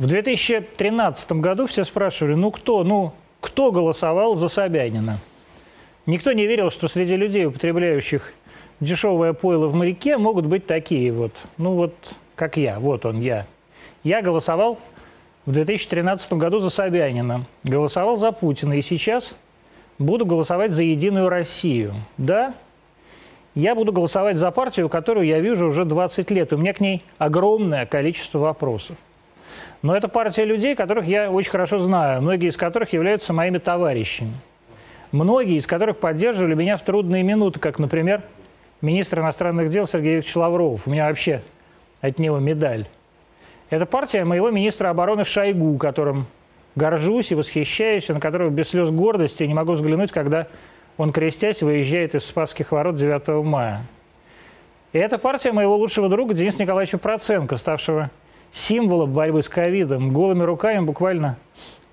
В 2013 году все спрашивали, ну кто, ну кто голосовал за Собянина? Никто не верил, что среди людей, употребляющих дешевое пойло в моряке, могут быть такие вот, ну вот, как я, вот он, я. Я голосовал в 2013 году за Собянина, голосовал за Путина, и сейчас буду голосовать за Единую Россию. Да, я буду голосовать за партию, которую я вижу уже 20 лет. У меня к ней огромное количество вопросов. Но это партия людей, которых я очень хорошо знаю, многие из которых являются моими товарищами. Многие из которых поддерживали меня в трудные минуты, как, например, министр иностранных дел Сергей Викторович Лавров. У меня вообще от него медаль. Это партия моего министра обороны Шойгу, которым горжусь и восхищаюсь, и на которого без слез гордости не могу взглянуть, когда он, крестясь, выезжает из Спасских ворот 9 мая. И это партия моего лучшего друга Дениса Николаевича Проценко, ставшего символом борьбы с ковидом, голыми руками буквально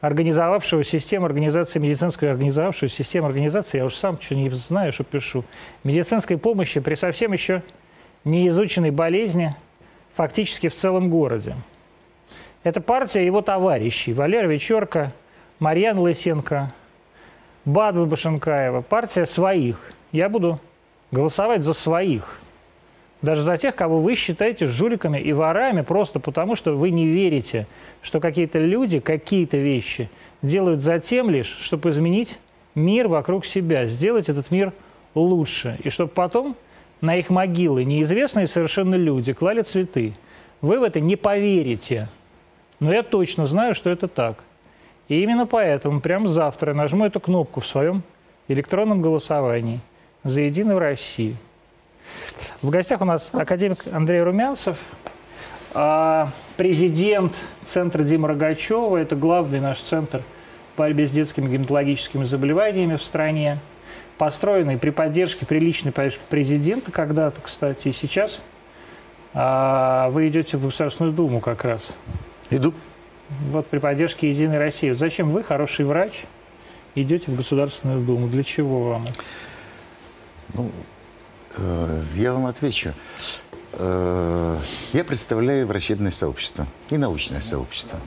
организовавшего систему организации медицинской, организовавшего систему организации, я уж сам что не знаю, что пишу, медицинской помощи при совсем еще не изученной болезни фактически в целом городе. Это партия его товарищей Валерия Вечерка, Марьяна Лысенко, Бадба Башенкаева, партия своих. Я буду голосовать за своих – даже за тех, кого вы считаете жуликами и ворами, просто потому что вы не верите, что какие-то люди какие-то вещи делают за тем лишь, чтобы изменить мир вокруг себя, сделать этот мир лучше, и чтобы потом на их могилы неизвестные совершенно люди клали цветы. Вы в это не поверите, но я точно знаю, что это так. И именно поэтому прямо завтра я нажму эту кнопку в своем электронном голосовании за «Единую Россию». В гостях у нас академик Андрей Румянцев, а, президент Центра Дима Рогачева. Это главный наш центр по борьбе с детскими гематологическими заболеваниями в стране, построенный при поддержке, при личной поддержке президента когда-то, кстати, и сейчас а, вы идете в Государственную Думу как раз. Иду. Вот при поддержке Единой России. Вот зачем вы, хороший врач, идете в Государственную Думу? Для чего вам? Ну, я вам отвечу. Э, я представляю врачебное сообщество и научное сообщество,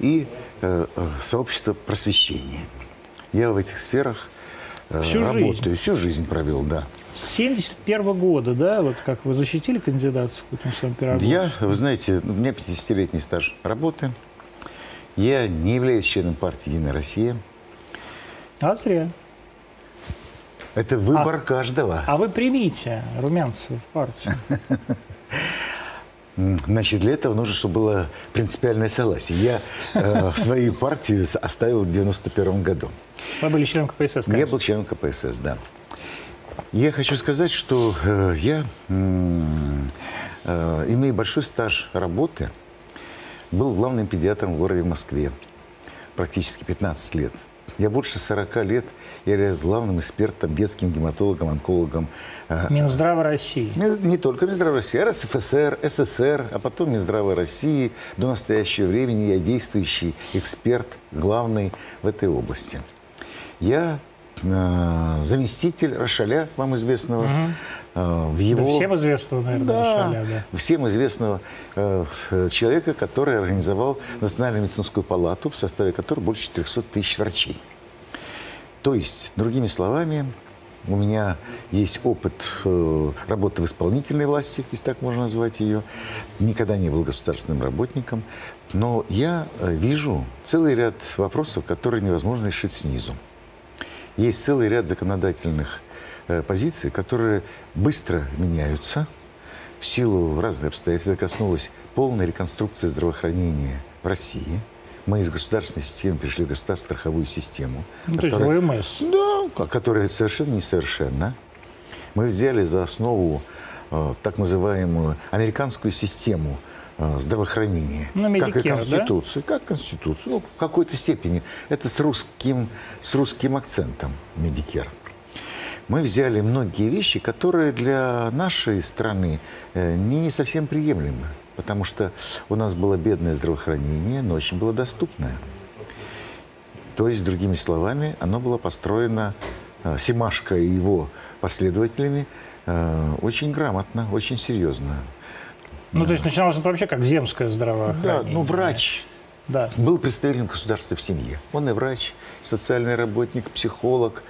и э, сообщество просвещения. Я в этих сферах Всю работаю, жизнь. всю жизнь провел, да. С 71 года, да, вот как вы защитили кандидатскую своем пирогом? Я, вы знаете, у меня 50-летний стаж работы. Я не являюсь членом партии «Единая Россия». А зря. Это выбор а, каждого. А вы примите Румянцева в партию. Значит, для этого нужно, чтобы было принципиальное согласие. Я э, в своей партии оставил в 91 году. Вы были членом КПСС, конечно. Я был членом КПСС, да. Я хочу сказать, что э, я, э, имея большой стаж работы, был главным педиатром в городе Москве практически 15 лет. Я больше 40 лет являюсь главным экспертом, детским гематологом, онкологом. Э, Минздрава России. Не только Минздрава России, а РСФСР, СССР, а потом Минздрава России. До настоящего времени я действующий эксперт, главный в этой области. Я э, заместитель Рошаля, вам известного, угу. В его... Да всем известного, наверное, да, Рошаля, да. Всем известного э, человека, который организовал Национальную медицинскую палату, в составе которой больше 400 тысяч врачей. То есть, другими словами, у меня есть опыт э, работы в исполнительной власти, если так можно назвать ее. Никогда не был государственным работником. Но я э, вижу целый ряд вопросов, которые невозможно решить снизу. Есть целый ряд законодательных э, позиций, которые быстро меняются в силу разных обстоятельств. Это коснулось полной реконструкции здравоохранения в России – мы из государственной системы перешли в государственную страховую систему. Ну, которая, то есть ВМС. Да, которая совершенно несовершенна. Мы взяли за основу э, так называемую американскую систему э, здравоохранения. Ну, Medicare, как и Конституцию. Да? Как Конституцию. Ну, в какой-то степени. Это с русским, с русским акцентом Medicare. Мы взяли многие вещи, которые для нашей страны э, не совсем приемлемы потому что у нас было бедное здравоохранение, но очень было доступное. То есть, другими словами, оно было построено э, Симашко и его последователями э, очень грамотно, очень серьезно. Ну, то есть начиналось это вообще как земское здравоохранение. Да, ну, врач. Да. был представителем государства в семье. Он и врач, социальный работник, психолог.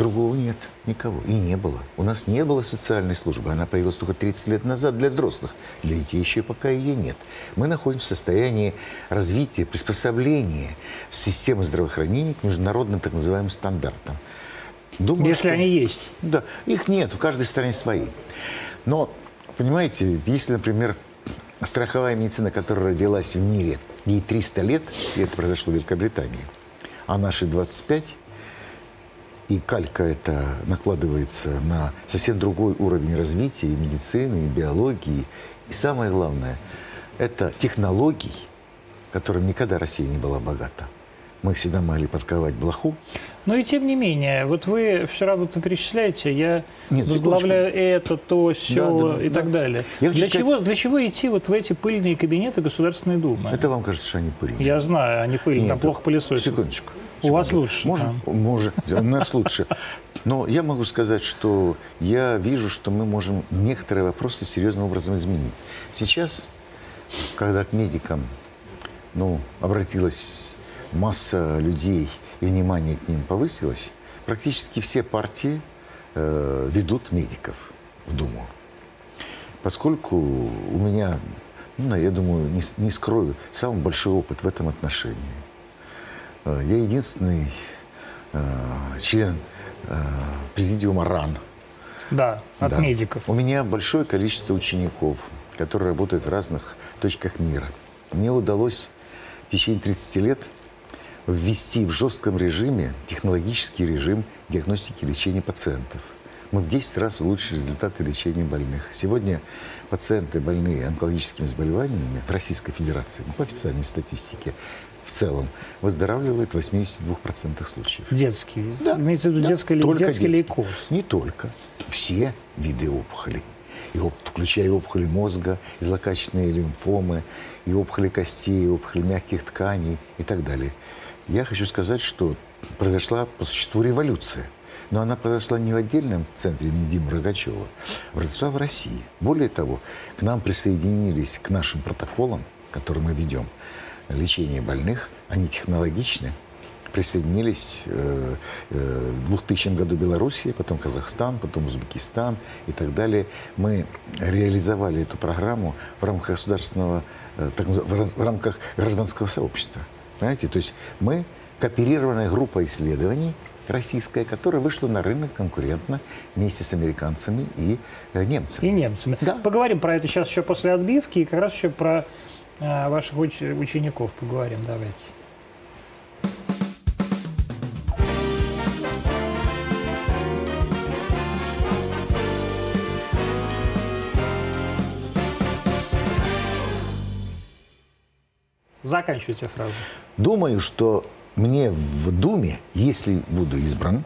Другого нет, никого. И не было. У нас не было социальной службы. Она появилась только 30 лет назад для взрослых. Для детей еще пока ее нет. Мы находимся в состоянии развития, приспособления системы здравоохранения к международным так называемым стандартам. Думаю, Если что- они есть. да, их нет, в каждой стране свои. Но, понимаете, если, например, страховая медицина, которая родилась в мире, ей 300 лет, и это произошло в Великобритании, а наши 25, и калька это накладывается на совсем другой уровень развития и медицины, и биологии. И самое главное, это технологий, которым никогда Россия не была богата. Мы всегда могли подковать блоху, Но и тем не менее, вот вы все равно то перечисляете, я Нет, возглавляю это, то, все Да, да, и да. так далее. Я Для сказать- чего, для чего идти вот в эти пыльные кабинеты Государственной Думы? это вам кажется, что они пыльные. Я знаю, они пыльные, там Нет, плохо пылесосят. Секундочку. У вас лучше Может, там. может, у нас лучше. Но я могу сказать, что я вижу, что мы можем некоторые вопросы серьезным образом изменить. Сейчас, когда к медикам ну, обратилась масса людей и внимание к ним повысилось, практически все партии э, ведут медиков в Думу. Поскольку у меня, ну, я думаю, не, не скрою, самый большой опыт в этом отношении. Э, Я единственный э, член э, президиума РАН. Да, от Да. медиков. У меня большое количество учеников, которые работают в разных точках мира. Мне удалось в течение 30 лет ввести в жестком режиме технологический режим диагностики и лечения пациентов. Мы в 10 раз улучшили результаты лечения больных. Сегодня пациенты, больные онкологическими заболеваниями в Российской Федерации, ну, по официальной статистике, в целом выздоравливают в 82% случаев. Детские. Да, Имеется в виду да, детский, только детский лейкоз. Не только. Все виды опухолей. И оп- включая опухоли мозга, и злокачественные лимфомы, и опухоли костей, и опухоли мягких тканей и так далее. Я хочу сказать, что произошла по существу революция. Но она произошла не в отдельном центре имени Димы Рогачева, а произошла в России. Более того, к нам присоединились к нашим протоколам, которые мы ведем, лечение больных, они технологичны, присоединились э, э, в 2000 году Белоруссия, потом Казахстан, потом Узбекистан и так далее. Мы реализовали эту программу в рамках государственного, э, так в в рамках гражданского сообщества. Понимаете? То есть мы кооперированная группа исследований российская, которая вышла на рынок конкурентно вместе с американцами и немцами. И немцами. Да. Поговорим про это сейчас еще после отбивки, и как раз еще про ваших уч- учеников поговорим. Давайте. Заканчивайте фразу. Думаю, что мне в Думе, если буду избран,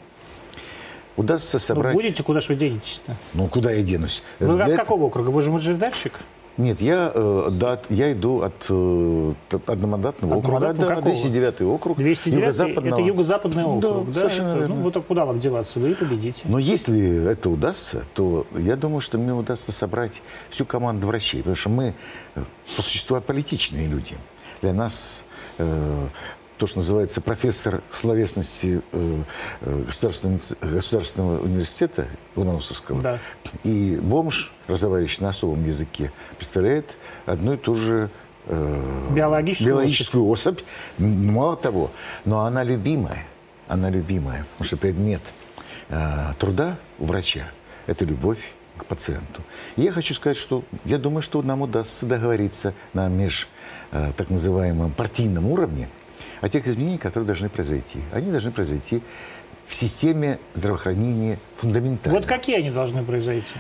удастся Ну, собрать... будете, куда же вы денетесь-то? Ну, куда я денусь? Вы Для от какого округа? Вы же мажоритарщик? Нет, я, э, да, я иду от э, одномандатного округа, да, какого? 209 округ. 209 юго-западного. это юго-западный округ. Да, Да, совершенно это- верно. ну, вот куда вам деваться? Вы и победите. Но если это удастся, то я думаю, что мне удастся собрать всю команду врачей, потому что мы э, по существу аполитичные люди. Для нас э, то, что называется профессор словесности э, э, государственного, государственного университета Ломоносовского Да. и бомж, разговаривающий на особом языке, представляет одну и ту же э, Биологическую биологическую особь. Мало того, но она любимая. Она любимая. Потому что предмет э, труда у врача – это любовь к пациенту. И я хочу сказать, что я думаю, что нам удастся договориться на меж э, так называемом партийном уровне о тех изменениях, которые должны произойти. Они должны произойти в системе здравоохранения фундаментально. Вот какие они должны произойти?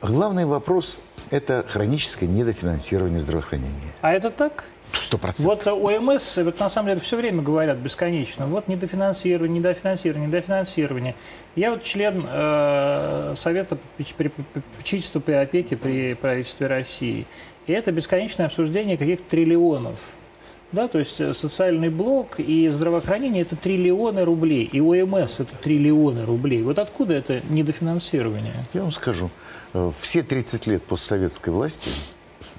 Главный вопрос – это хроническое недофинансирование здравоохранения. А это так? Сто процентов. Вот ОМС, вот на самом деле все время говорят бесконечно, вот недофинансирование, недофинансирование, недофинансирование. Я вот член э, Совета попечительства при опеке при правительстве России. И это бесконечное обсуждение каких-то триллионов. Да, то есть э, социальный блок и здравоохранение – это триллионы рублей. И ОМС – это триллионы рублей. Вот откуда это недофинансирование? Я вам скажу, э, все 30 лет постсоветской власти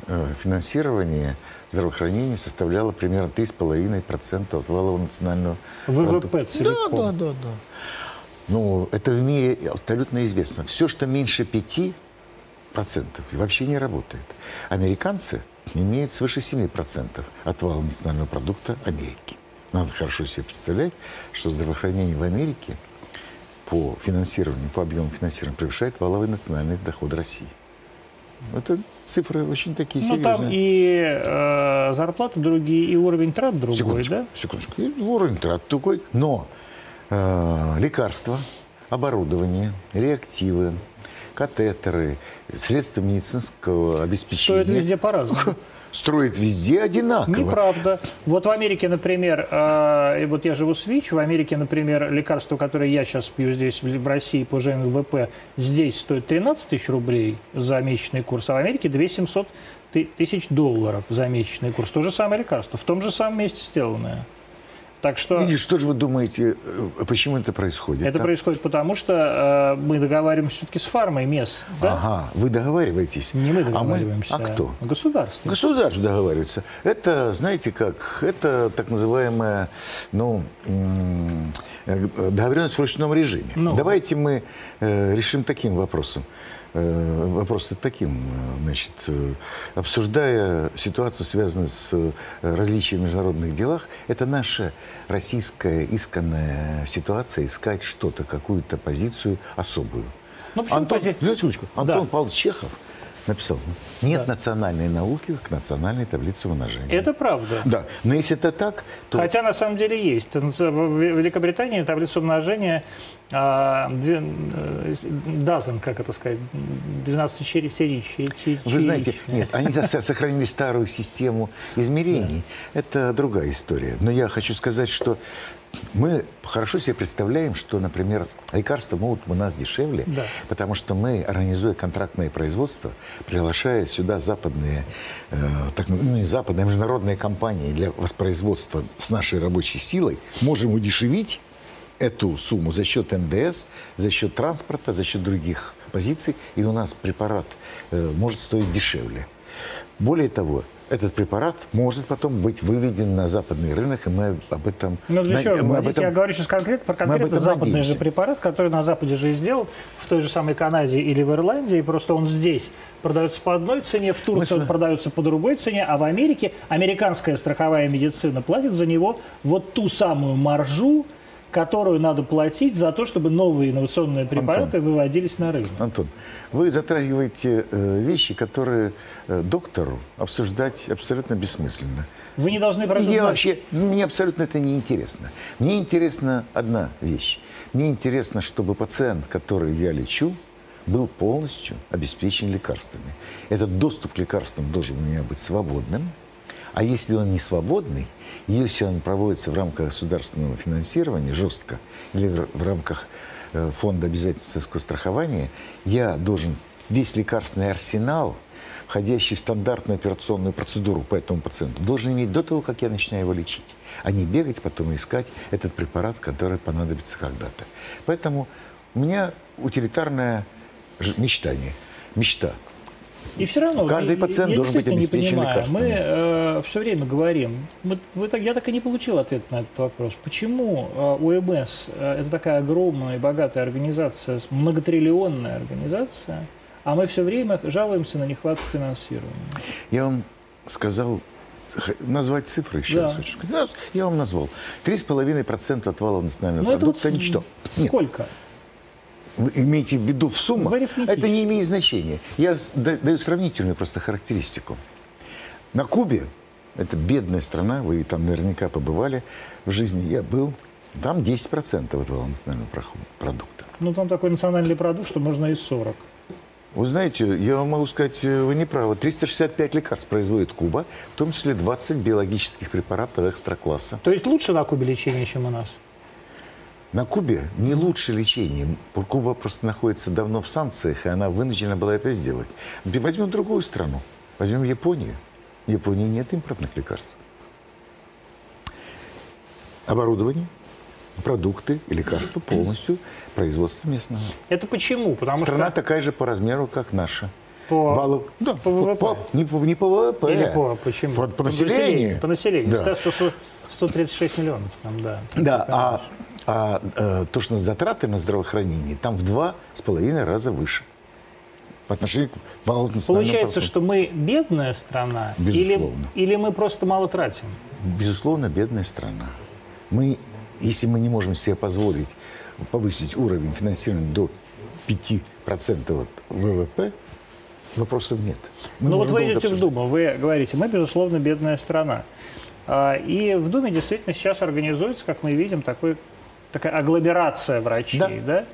э, финансирование здравоохранения составляла примерно 3,5% от валового национального ВВП целиком. Да, да, да, да. Ну, это в мире абсолютно известно. Все, что меньше 5%, вообще не работает. Американцы имеют свыше 7% от валового национального продукта Америки. Надо хорошо себе представлять, что здравоохранение в Америке по финансированию, по объему финансирования превышает валовый национальный доход России. Это цифры очень такие Ну, там серьезные. и э, зарплаты другие, и уровень трат другой, секундочку, да? секундочку. И уровень трат такой. Но э, лекарства, оборудование, реактивы, катетеры, средства медицинского обеспечения Стоит везде по-разному. строят везде одинаково. Неправда. Вот в Америке, например, э, и вот я живу в ВИЧ, в Америке, например, лекарство, которое я сейчас пью здесь, в России, по ЖНВП, здесь стоит 13 тысяч рублей за месячный курс, а в Америке 2 700 ты- тысяч долларов за месячный курс. То же самое лекарство, в том же самом месте сделанное. Так что... И что же вы думаете, э, почему это происходит? Это а? происходит потому, что э, мы договариваемся все-таки с фармой МЕС. Да? Ага, вы договариваетесь. Не мы А, мы- договариваемся. а кто? Государство. Государство договаривается. Это, знаете как, это так называемая, ну, э, договоренность в ручном режиме. Ну. Давайте мы э, решим таким вопросом. Э, вопрос таким, э, значит, э, обсуждая ситуацию, связанную с различиями в международных делах, это наша российская исканная ситуация искать что-то, какую-то позицию особую. Ну, Антон, пози- знаете, секундочку, Антон Да. Павлович Чехов написал, нет Да. национальной науки, как национальной таблицы умножения. Это правда. Да, но если это так, то Хотя на самом деле есть. В Великобритании таблица умножения а, две- э, как это сказать, 12 серий, серий, вы знаете, нет, они сохранили старую систему измерений. Это другая история. Но я хочу сказать, что мы хорошо себе представляем, что, например, лекарства могут у нас дешевле, Да. потому что мы, организуя контрактное производство, приглашая сюда западные, э, так, ну не западные, а международные компании для воспроизводства с нашей рабочей силой, можем удешевить эту сумму за счет НДС, за счет транспорта, за счет других позиций, и у нас препарат э, может стоить дешевле. Более того, этот препарат может потом быть выведен на западный рынок, и мы об этом... Ну, для на- чего? мы об этом- Я говорю сейчас конкретно про конкретно западный надеемся. же препарат, который на Западе же и сделал, в той же самой Канаде или в Ирландии, просто он здесь продается по одной цене, в Турции Мы он продается по другой цене, а в Америке американская страховая медицина платит за него вот ту самую маржу, которую надо платить за то, чтобы новые инновационные препараты выводились на рынок. Антон, вы затрагиваете э, вещи, которые э, доктору обсуждать абсолютно бессмысленно. Вы не должны про это Я знать. вообще, мне абсолютно это не интересно. Мне интересна одна вещь. Мне интересно, чтобы пациент, который я лечу, был полностью обеспечен лекарствами. Этот доступ к лекарствам должен у меня быть свободным. А если он не свободный, если он проводится в рамках государственного финансирования жестко или в, рамках э, фонда обязательного страхования, я должен весь лекарственный арсенал, входящий в стандартную операционную процедуру по этому пациенту, должен иметь до того, как я начинаю его лечить, а не бегать потом искать этот препарат, который понадобится когда-то. Поэтому у меня утилитарное мечтание, мечта. И все равно Каждый я- пациент я должен быть не обеспечен понимаю. лекарствами. Мы все время говорим, вот вы так, я так и не получил ответ на этот вопрос. Почему э, ОМС э, это такая огромная и богатая организация, многотриллионная организация, а мы все время жалуемся на нехватку финансирования? Я вам сказал, назвать цифры еще Да. раз хочу Я вам назвал. 3,5% от валового национального Ну, это продукта вот ничто. Нет, Сколько? Вы имеете в виду в суммах, В это не имеет значения. Я даю сравнительную просто характеристику. На Кубе, это бедная страна, вы там наверняка побывали в жизни, я был, там 10% от валового национального продукта. Ну, там такой национальный продукт, что можно и 40. Вы знаете, я вам могу сказать, э, вы не правы. 365 лекарств производит Куба, в том числе 20 биологических препаратов экстра-класса. То есть лучше на Кубе лечение, чем у нас? На Кубе не лучше лечение. Куба просто находится давно в санкциях, и она вынуждена была это сделать. Возьмем другую страну. Возьмем Японию. В Японии нет импортных лекарств. Оборудование, продукты и лекарства полностью производство местного. Это почему? Потому Страна что... такая же по размеру, как наша. По, валу, да, по ВВП? По, не, по, не по ВВП. Или по, почему? По, по населению. По населению. Да. Да. 100, 136 миллионов там, да. Да, а, а э, то, что затраты на здравоохранение, там в два с половиной раза выше. По отношению к национальному Получается, что мы бедная страна? Или, Безусловно. или мы просто мало тратим? Безусловно, бедная страна. Мы, если мы не можем себе позволить повысить уровень финансирования до 5% от ВВП, вопросов нет. Мы ну вот вы идете в обсуждать. Думу, вы говорите, мы, безусловно, бедная страна. А, И в Думе действительно сейчас организуется, как мы видим, такой, такая агломерация врачей, Да. да?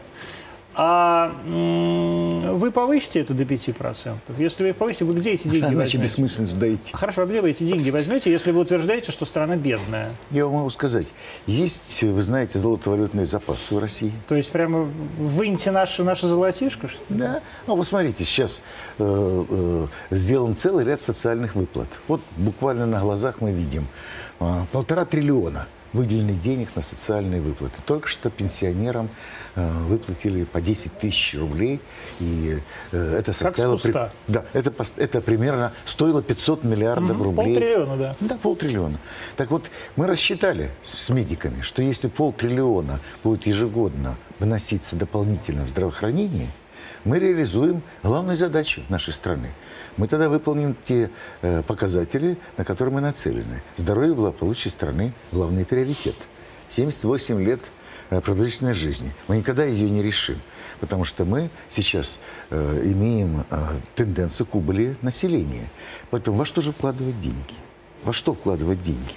А вы повысите это до 5%? Если вы повысите, вы где эти деньги Иначе возьмете? бессмысленно туда идти. Хорошо, а где вы эти деньги возьмете, если вы утверждаете, что страна бедная? Я вам могу сказать, есть, вы знаете, золотовалютные запасы в России. То есть прямо выньте наши, наши золотишко? что? Да. Ну, вы смотрите, сейчас э, э, сделан целый ряд социальных выплат. Вот буквально на глазах мы видим э, полтора триллиона выделенных денег на социальные выплаты. Только что пенсионерам э, выплатили по 10 тысяч рублей, и э, это составило... с куста. да, это, это примерно стоило 500 миллиардов Мгм, рублей. полтриллиона, да. Да, полтриллиона. Так вот, мы рассчитали с, с медиками, что если полтриллиона будет ежегодно выноситься дополнительно в здравоохранение, мы реализуем главную задачу нашей страны. Мы тогда выполним те э, показатели, на которые мы нацелены. Здоровье и благополучие страны – главный приоритет. 78 лет э, продолжительной жизни. Мы никогда ее не решим, потому что мы сейчас э, имеем тенденцию к убыли населения. Поэтому во что же вкладывать деньги? Во что вкладывать деньги?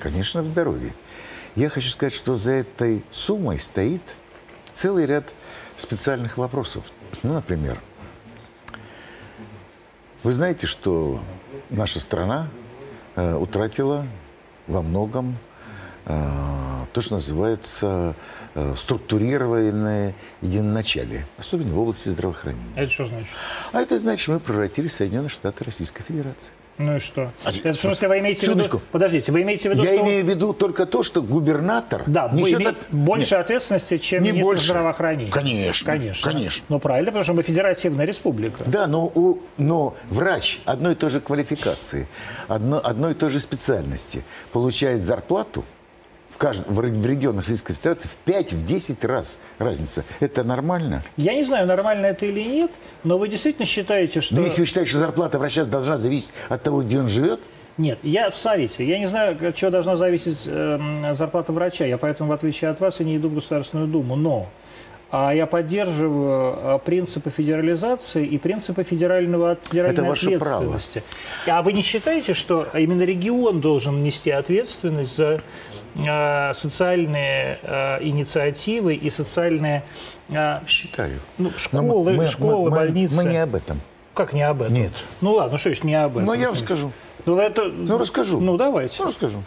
Конечно, в здоровье. Я хочу сказать, что за этой суммой стоит целый ряд специальных вопросов. Ну, например, вы знаете, что наша страна э, утратила во многом э, то, что называется э, структурированное единоначалие, особенно в области здравоохранения. Это что значит? А это значит, что мы превратили Соединенные Штаты Российской Федерации. Ну и что? А, Это в смысле вы имеете в секундочку. виду... Подождите, вы имеете в виду, Я что... имею в виду только то, что губернатор Да, несет имеет от- больше Нет. ответственности, чем Не министр больше. здравоохранения. Конечно, Конечно. конечно. Ну правильно, потому что мы федеративная республика. Да, но, у, но врач одной и той же квалификации, одно, одной и той же специальности получает зарплату в, кажд- в ре- в регионах Российской Федерации в 5-10 раз разница. Это нормально? Я не знаю, нормально это или нет, но вы действительно считаете, что... Но если вы считаете, что зарплата врача должна зависеть от того, где он живет, Нет, я, смотрите, я не знаю, от чего должна зависеть эм, зарплата врача. Я поэтому, в отличие от вас, и не иду в Государственную Думу. Но а я поддерживаю а, принципы федерализации и принципы федерального, федеральной Это ваше право. ответственности. А вы не считаете, что именно регион должен нести ответственность за социальные а, инициативы и социальные а, считаю. ну, школы, мы- школы, мы- больницы? Мы не об этом. Как не об этом? Нет. Ну ладно, что ж не об этом? Но я вам скажу. Ну, это... Ну, расскажу. Ну, давайте. Ну, расскажу.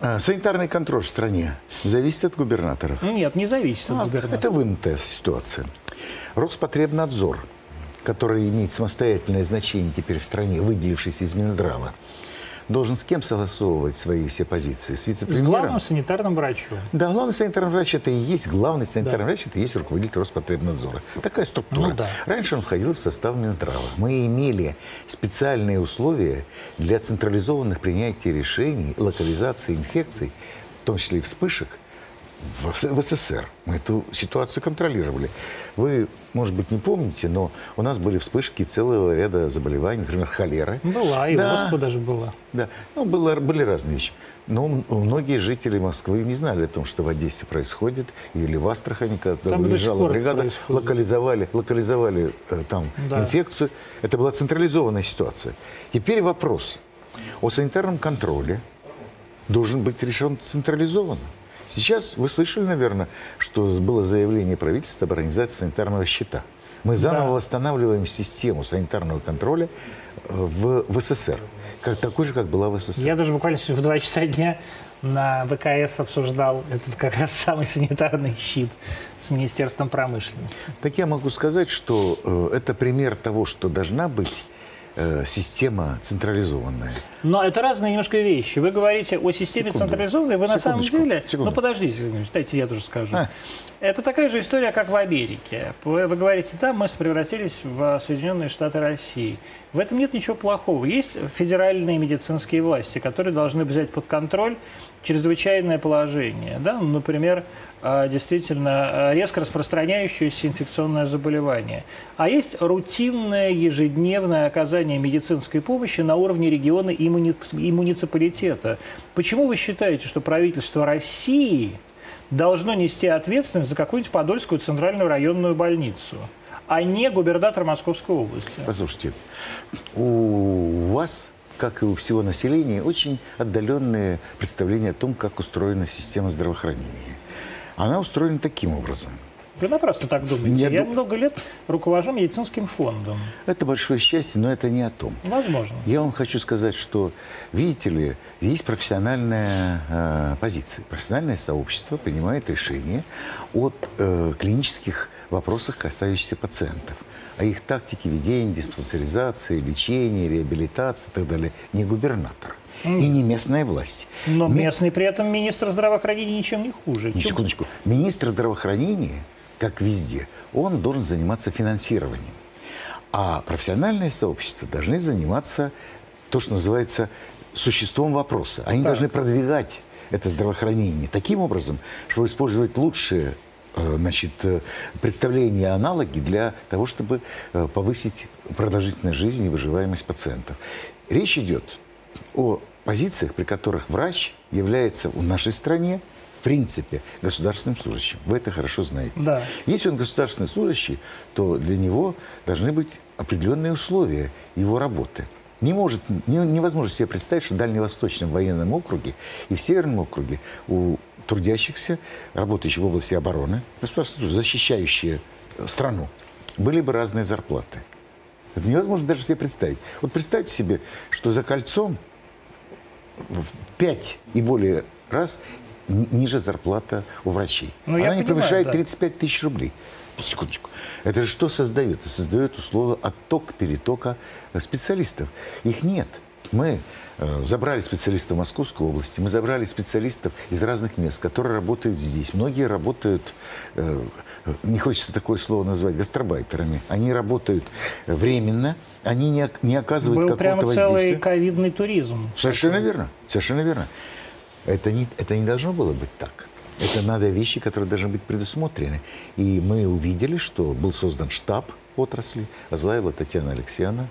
А, Санитарный контроль в стране зависит от губернаторов. Нет, не зависит от А, губернатора. Это вынутая ситуация. Роспотребнадзор, который имеет самостоятельное значение теперь в стране, выделившийся из Минздрава, должен с кем согласовывать свои все позиции? С С вице-премьером? главным санитарным врачом. Да, главный санитарный врач это и есть главный санитарный врач, это и есть руководитель Роспотребнадзора. Такая структура. Ну да. Раньше он входил в состав Минздрава. Мы имели специальные условия для централизованных принятий решений, локализации инфекций, в том числе и вспышек, в, СССР. Мы эту ситуацию контролировали. Вы, может быть, не помните, но у нас были вспышки целого ряда заболеваний, например, холеры. Была, и Да. вас даже была. Да, ну, было, были разные вещи. Но многие жители Москвы не знали о том, что в Одессе происходит, или в Астрахани, когда Там выезжала бригада, происходит. локализовали, локализовали э, там Да. инфекцию. Это была централизованная ситуация. Теперь вопрос о санитарном контроле должен быть решен централизованно. Сейчас вы слышали, наверное, что было заявление правительства об организации санитарного счета. Мы заново Да. восстанавливаем систему санитарного контроля э, в, в СССР, как, такой же, как была в СССР. Я даже буквально в 2 часа дня на ВКС обсуждал этот как раз самый санитарный щит с Министерством промышленности. Так я могу сказать, что э, это пример того, что должна быть э, система централизованная. Но это разные немножко вещи. Вы говорите о системе Секунду. централизованной, вы на самом деле... Секунду. Ну, подождите, дайте я тоже скажу. А. Это такая же история, как в Америке. Вы, вы говорите, там мы превратились в Соединенные Штаты России. В этом нет ничего плохого. Есть федеральные медицинские власти, которые должны взять под контроль чрезвычайное положение. Да? Ну, Например, действительно а, резко распространяющееся инфекционное заболевание. А есть рутинное ежедневное оказание медицинской помощи на уровне региона и муниципалитета. Почему вы считаете, что правительство России должно нести ответственность за какую-нибудь Подольскую центральную районную больницу, а не губернатор Московской области? Послушайте, у вас, как и у всего населения, очень отдаленные представления о том, как устроена система здравоохранения. Она устроена таким образом. Вы напрасно так думаете. Я Я, ду- много лет руковожу медицинским фондом. Это большое счастье, но это не о том. Возможно. Я вам хочу сказать, что, видите ли, есть профессиональная э, позиция. Профессиональное сообщество принимает решение о э, клинических вопросах, касающихся пациентов. О их тактике ведения, диспансеризации, лечения, реабилитации и так далее. Не губернатор. И не местная власть. Но Ме- местный при этом министр здравоохранения ничем не хуже. Чем- Секундочку. Министр здравоохранения, как везде, он должен заниматься финансированием. А профессиональное сообщество должны заниматься то, что называется существом вопроса. Они Так. должны продвигать это здравоохранение таким образом, чтобы использовать лучшие э, значит, э, представления, аналоги для того, чтобы э, повысить продолжительность жизни и выживаемость пациентов. Речь идет о позициях, при которых врач является в нашей стране, в принципе, государственным служащим. Вы это хорошо знаете. Да. Если он государственный служащий, то для него должны быть определенные условия его работы. Не может, не- невозможно себе представить, что в Дальневосточном военном округе и в Северном округе у трудящихся, работающих в области обороны, государственные служащие, защищающие э, страну, были бы разные зарплаты. Это невозможно даже себе представить. Вот представьте себе, что за кольцом в пять и более раз ни- ниже зарплата у врачей. Ну, Она не понимаю, превышает да. 35 тысяч рублей. Секундочку. Это же что создает? Это создает условия отток, перетока э, специалистов. Их нет. Мы э, забрали специалистов Московской области, мы забрали специалистов из разных мест, которые работают здесь. Многие работают, э, э, не хочется такое слово назвать, гастробайтерами. Они работают временно, они не, не оказывают Был прямо какого-то целый воздействия. ковидный туризм. Совершенно верно, совершенно верно. Это не, это не должно было быть так. Это надо вещи, которые должны быть предусмотрены. И мы увидели, что был создан штаб отрасли, Азлаева Татьяна Алексеевна,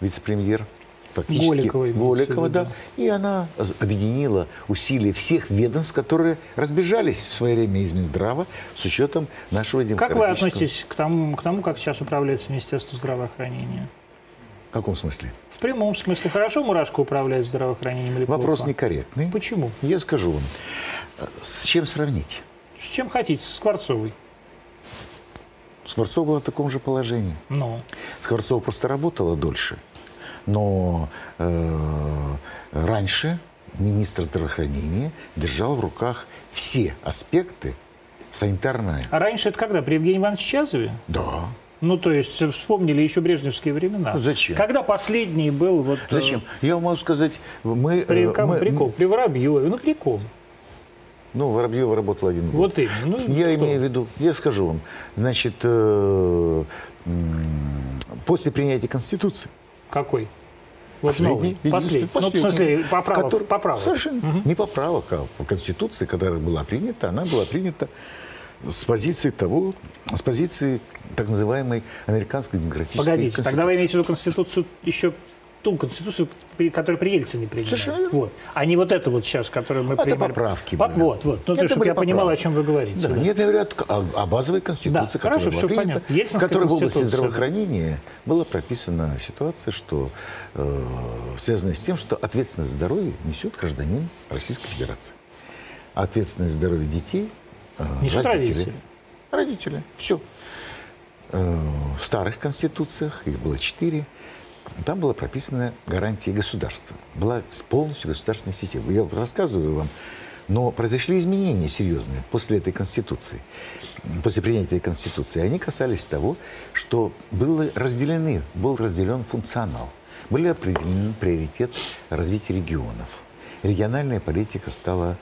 вице-премьер. Фактически, Голикова Голикова, да. И она объединила усилия всех ведомств, которые разбежались в свое время из Минздрава с учетом нашего Как демократического... вы относитесь к тому, к тому, как сейчас управляется Министерство здравоохранения? В каком смысле? В прямом смысле. Хорошо Мурашко управляет здравоохранением или Вопрос плохо? некорректный. Почему? Я скажу вам. С чем сравнить? С чем хотите? С Скворцовой. Скворцова была в таком же положении. Ну, Скворцова просто работала дольше. Но э, раньше министр здравоохранения держал в руках все аспекты санитарные. а раньше это когда? При Евгении Ивановиче Чазове? Да. Ну, то есть э, вспомнили еще брежневские времена. Ну, зачем? Когда последний был вот... э, Зачем? Я вам могу сказать, мы... э, При ком? мы- При ком? При Воробьеве. Ну, при ком? Ну, Воробьева работал один год. Вот именно. Ну, Я кто? имею в виду, я скажу вам, значит, э, после принятия Конституции, Какой? Вот Последний, новый. единственный, Последний. Ну, в последний. смысле, поправок. который- поправок. Совершенно не поправок, а по Конституции, когда была принята, она была принята с позиции того, с позиции так называемой американской демократической Погодите, тогда вы имеете в виду Конституцию, еще ту Конституцию, которую при Ельцине приняли. Совершенно верно. Вот. А не вот это вот сейчас, которую мы Это принимали. поправки По- были. Вот, вот. Ну, то, Это чтобы я понимал, о чем вы говорите. Да, да. Нет, я говорю о, о базовой конституции, Да, которая хорошо, была всё принята, понятно. в Ельцинская которой в области здравоохранения была прописана ситуация, что э, связанная с тем, что ответственность за здоровье несет гражданин Российской Федерации. Ответственность за здоровье детей э, Несут родители. Родители. Все. в старых конституциях, их было четыре, там была прописана гарантия государства. Была полностью государственная система. Я рассказываю вам, но произошли изменения серьезные после этой конституции, после принятия конституции. Они касались того, что было разделены, был разделен функционал. были определены приоритет развития регионов. Региональная политика стала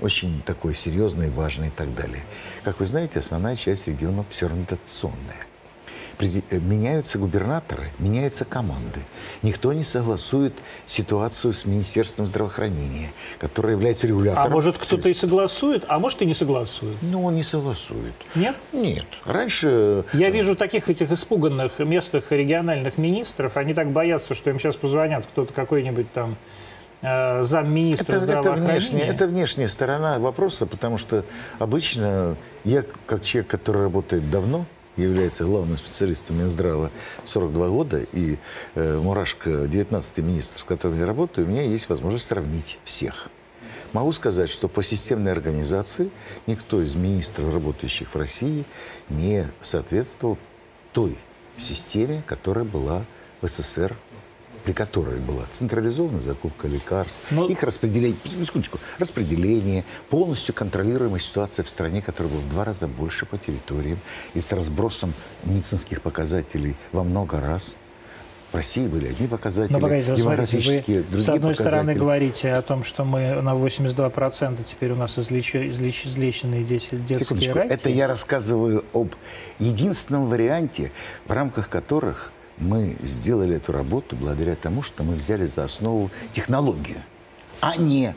очень такой серьезной, важной и так далее. Как вы знаете, основная часть регионов все равно дотационная. Э, меняются губернаторы, меняются команды. Никто не согласует ситуацию с Министерством здравоохранения, которое является регулятором. А может кто-то и согласует, а может и не согласует? Ну, он не согласует. Нет? Нет. Раньше... Я вижу таких этих испуганных местных региональных министров, они так боятся, что им сейчас позвонят кто-то какой-нибудь там э, замминистра это. Это внешняя, это внешняя сторона вопроса, потому что обычно я, как человек, который работает давно, является главным специалистом Минздрава 42 года, и э, Мурашко 19-й министр, с которым я работаю, у меня есть возможность сравнить всех. Могу сказать, что по системной организации никто из министров, работающих в России, не соответствовал той системе, которая была в СССР при которой была централизованная закупка лекарств, Но... их распределение, секундочку, распределение, полностью контролируемая ситуация в стране, которая была в два раза больше по территориям и с разбросом медицинских показателей во много раз. В России были одни показатели, Но, погодите, демографические, вы другие С одной показатели. стороны говорите о том, что мы на 82% теперь у нас излеч... излеч... излеченные дети, детские Секундочку, раки. Это я рассказываю об единственном варианте, в рамках которых мы сделали эту работу благодаря тому, что мы взяли за основу технологию, а не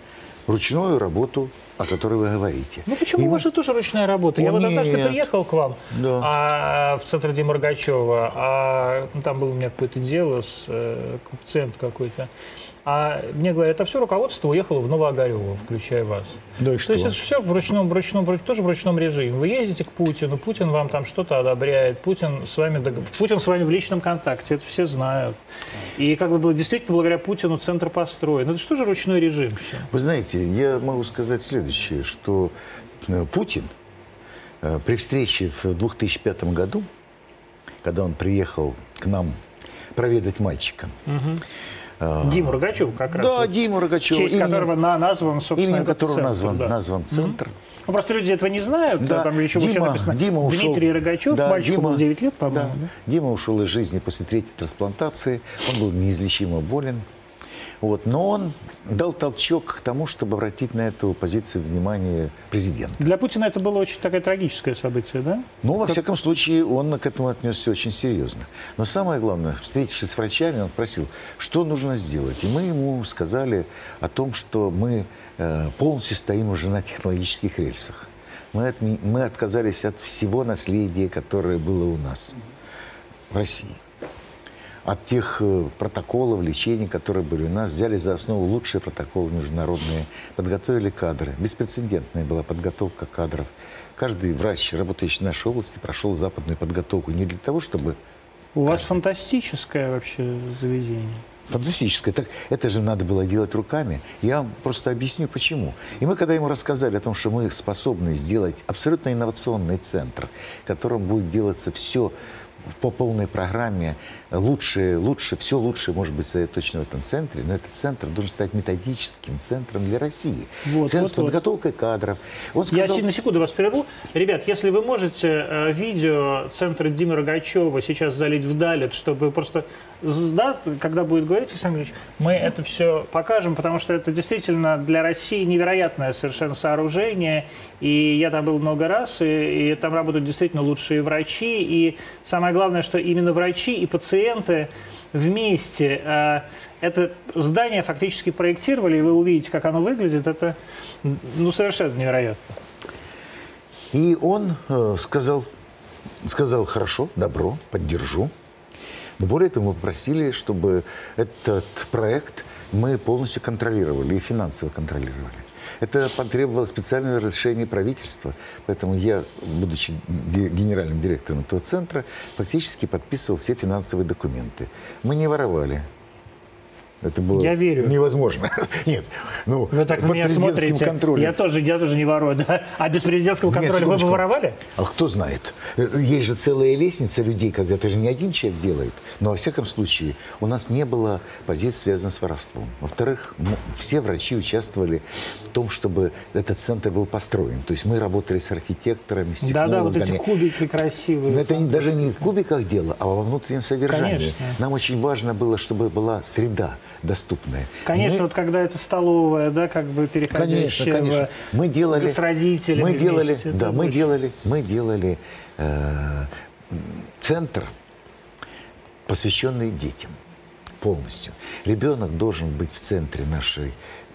ручную работу, о которой вы говорите. Ну почему? И у вас же тоже ручная работа. О, Я вот однажды приехал к вам да. а, в центр Демаргачева, а ну, там было у меня какое-то дело с э, пациент какой-то. А мне говорят, это все руководство уехало в Новоогарево, включая вас. Да и что? То есть это все в ручном, в ручном, тоже в ручном режиме. Вы ездите к Путину, Путин вам там что-то одобряет, Путин с вами, Путин с вами в личном контакте, это все знают. И как бы было действительно благодаря Путину центр построен. Это что же ручной режим? Все? Вы знаете, я могу сказать следующее, что э, Путин э, при встрече в 2005 году, когда он приехал к нам проведать мальчика, угу Диму Рогачева как раз. Да, вот, Диму Рогачева. В честь имени, которого на, назван, собственно, Именем которого центр, назван, да. назван центр. Mm-hmm. Ну, просто люди этого не знают. Да. Там еще Дима, написано Дима ушел, Дмитрий Рогачев, да, мальчику Дима, было 9 лет, по-моему. Да. Да? Дима ушел из жизни после третьей трансплантации. Он был неизлечимо болен. Вот. Но он дал толчок к тому, чтобы обратить на эту позицию внимание президента. Для Путина это было очень такое трагическое событие, да? Ну, во как... всяком случае, он к этому отнесся очень серьезно. Но самое главное, встретившись с врачами, он спросил, что нужно сделать. И мы ему сказали о том, что мы э, полностью стоим уже на технологических рельсах. Мы, от, мы отказались от всего наследия, которое было у нас в России от тех э, протоколов лечения, которые были у нас, взяли за основу лучшие протоколы международные, подготовили кадры. Беспрецедентная была подготовка кадров. Каждый врач, работающий в нашей области, прошел западную подготовку не для того, чтобы... У вас фантастическое вообще заведение. Фантастическое. Так это же надо было делать руками. Я вам просто объясню, почему. И мы, когда ему рассказали о том, что мы способны сделать абсолютно инновационный центр, в котором будет делаться все по полной программе лучше, лучше, все лучше может быть точно в этом центре, но этот центр должен стать методическим центром для России. Вот, Центр вот, подготовкой вот. кадров. Он сказал... Я на секунду вас прерву. Ребят, если вы можете э, видео центра Димы Рогачева сейчас залить в Далит, чтобы просто, да, когда будет говорить Александр Ильич, мы это все покажем, потому что это действительно для России невероятное совершенно сооружение, и я там был много раз, и, и там работают действительно лучшие врачи, и самое главное, что именно врачи и пациенты вместе э, это здание фактически проектировали, и вы увидите, как оно выглядит, это ну, совершенно невероятно. И он э, сказал, сказал, хорошо, добро, поддержу. Но более того, мы попросили, чтобы этот проект мы полностью контролировали и финансово контролировали. Это потребовало специального разрешения правительства. Поэтому я, будучи генеральным директором этого центра, фактически подписывал все финансовые документы. Мы не воровали. Это было Я верю. невозможно. Нет, ну, Вы так на под меня президентским смотрите. контролем. Я тоже, я тоже не ворую, да? А без президентского Нет, контроля вы бы воровали? А кто знает? Есть же целая лестница людей, когда это же не один человек делает. Но во всяком случае у нас не было позиций, связанных с воровством. Во-вторых, все врачи участвовали в том, чтобы этот центр был построен. То есть мы работали с архитекторами, с Да-да, вот эти технологами. кубики красивые. Но это даже не в кубиках дело, а во внутреннем содержании. Конечно. Нам очень важно было, чтобы была среда доступная. Конечно, Мы- вот когда это столовая, да, как бы Конечно, переходящая конечно. в- Мы делали, с родителями мы делали, вместе. да, мы делали, мы делали э, центр, посвященный детям полностью. Ребенок должен быть в центре нашей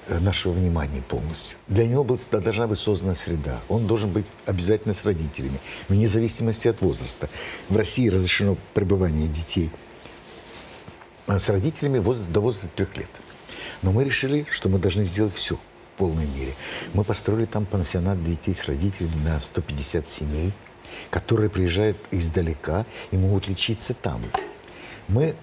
э, нашего внимания полностью. Для него должна быть создана среда. Он должен быть обязательно с родителями, вне зависимости от возраста. В России разрешено пребывание детей с родителями до возраста трех лет. Но мы решили, что мы должны сделать все в полной мере. Мы построили там пансионат для детей с родителями на 150 семей, которые приезжают издалека и могут лечиться там. Мы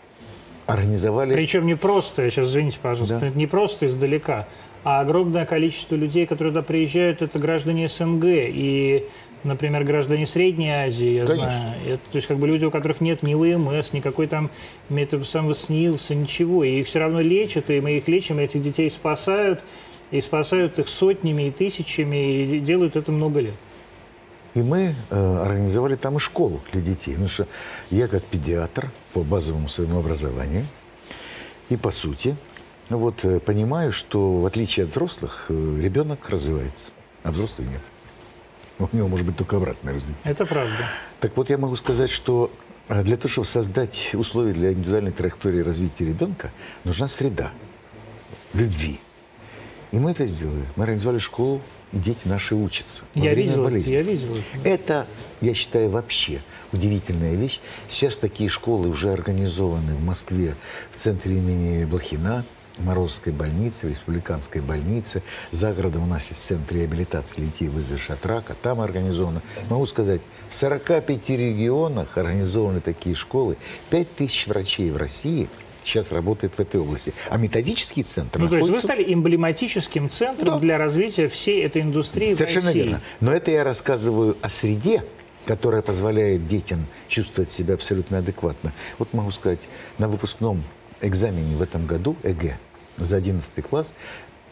организовали... Причем не просто, я сейчас, извините, пожалуйста, Да. не просто издалека, а огромное количество людей, которые туда приезжают, это граждане СНГ и, например, граждане Средней Азии, я Конечно. знаю. Это, то есть как бы люди, у которых нет ни ВМС, никакой там метод самого СНИЛСа, ничего. И их все равно лечат, и мы их лечим, и этих детей спасают, и спасают их сотнями и тысячами, и делают это много лет. И мы э, организовали там и школу для детей. Потому что я как педиатр по базовому своему образованию и по сути вот, э, понимаю, что в отличие от взрослых э, ребенок развивается, а взрослый нет. У него может быть только обратное развитие. Это правда. Так вот, я могу сказать, что э, для того, чтобы создать условия для индивидуальной траектории развития ребенка, нужна среда любви. И мы это сделали. Мы организовали школу, и дети наши учатся. во Я время видел, это, болезни. я видел это. Я считаю, вообще удивительная вещь. Сейчас такие школы уже организованы в Москве в центре имени Блохина, Морозовской больнице, в Республиканской больнице. За городом у нас есть центр реабилитации детей, выживших от рака. Там организовано. Могу сказать, в 45 регионах организованы такие школы. 5 тысяч врачей в России сейчас работает в этой области. А методический центр Ну, то есть вы находится... стали эмблематическим центром Да. для развития всей этой индустрии в Совершенно России. верно. Но это я рассказываю о среде, которая позволяет детям чувствовать себя абсолютно адекватно. Вот могу сказать, на выпускном экзамене в этом году ЭГЭ за 11 класс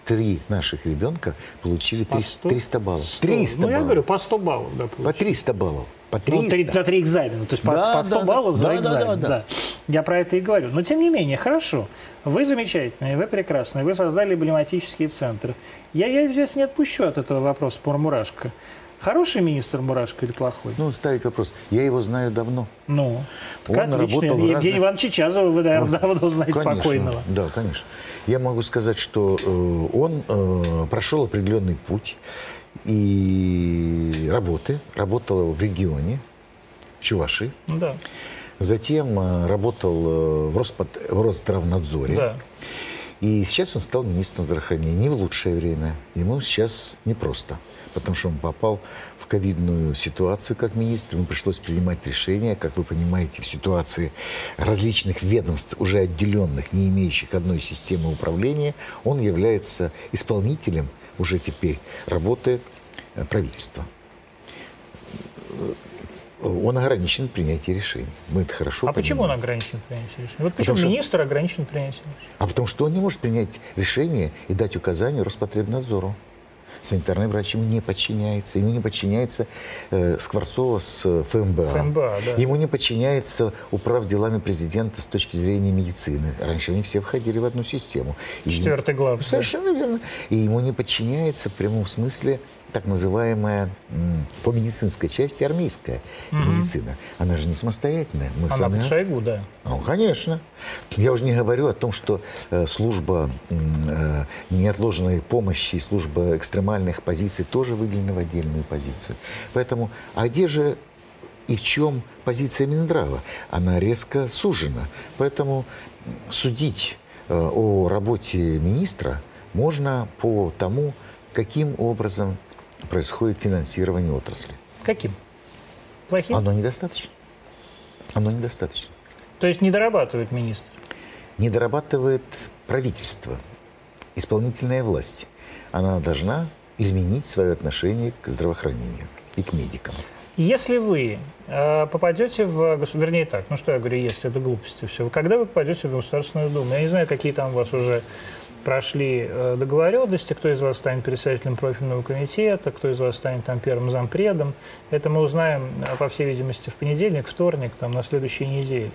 три наших ребенка получили По 300, 100? 300 баллов. 100. 300 Ну, я баллов. говорю, по 100 баллов, да, По получили. 300 баллов. По 300. Ну, три, за три экзамена, то есть по, Да, по 100 да, баллов да, за да, экзамен. да, да, да. Я про это и говорю. Но тем не менее, хорошо. Вы замечательные, вы прекрасные, вы создали эмблематический центр. Я, я здесь не отпущу от этого вопроса про Мурашко. Хороший министр Мурашко или плохой? Ну, ставить вопрос. Я его знаю давно. Ну, Он как отлично. работал в Евгения разных- Ивановича Чазова вы, наверное, давно знаете Конечно, покойного. Да, конечно. Я могу сказать, что э, он э, прошел определенный путь и работы. Работал в регионе, в Чуваши. Да, Затем э, работал в, Роспот... в Росздравнадзоре. да. И сейчас он стал министром здравоохранения. Не в лучшее время. Ему сейчас непросто. Потому что он попал в ковидную ситуацию как министр. Ему пришлось принимать решения, как вы понимаете, в ситуации различных ведомств, уже отделенных, не имеющих одной системы управления. Он является исполнителем уже теперь работы э, правительства. Он ограничен в принятии решений. Мы это хорошо А почему он понимаем. ограничен в принятии решений? Вот почему Потому что- министр ограничен в принятии решений? А потому что он не может принять решение и дать указания Роспотребнадзору. Санитарный врач ему не подчиняется. Ему не подчиняется э, Скворцова с э, ФМБА. ФМБА, да. Ему не подчиняется управ делами президента с точки зрения медицины. Раньше они все входили в одну систему. И Четвертый глав. Совершенно верно. И ему не подчиняется в прямом смысле так называемая по медицинской части армейская медицина. Она же не самостоятельная. Мы Она вами- Шойгу, да. ну, конечно. Я уже не говорю о том, что э, служба э, неотложной помощи и служба экстремальных позиций тоже выделены в отдельную позицию. Поэтому, а где же и в чем позиция Минздрава? Она резко сужена. Поэтому судить э, о работе министра можно по тому, каким образом происходит финансирование отрасли. Каким? Плохим? Оно недостаточно. Оно недостаточно. То есть не дорабатывает министр? не дорабатывает правительство, исполнительная власть. Она должна изменить свое отношение к здравоохранению и к медикам. Если вы э, попадете в... Вернее так, ну что я говорю, если это глупости все. Когда вы попадете в Государственную Думу? Я не знаю, какие там у вас уже прошли э, договоренности, кто из вас станет председателем профильного комитета, кто из вас станет там первым зампредом. Это мы узнаем, э, по всей видимости, в понедельник, вторник, там, на следующей неделе.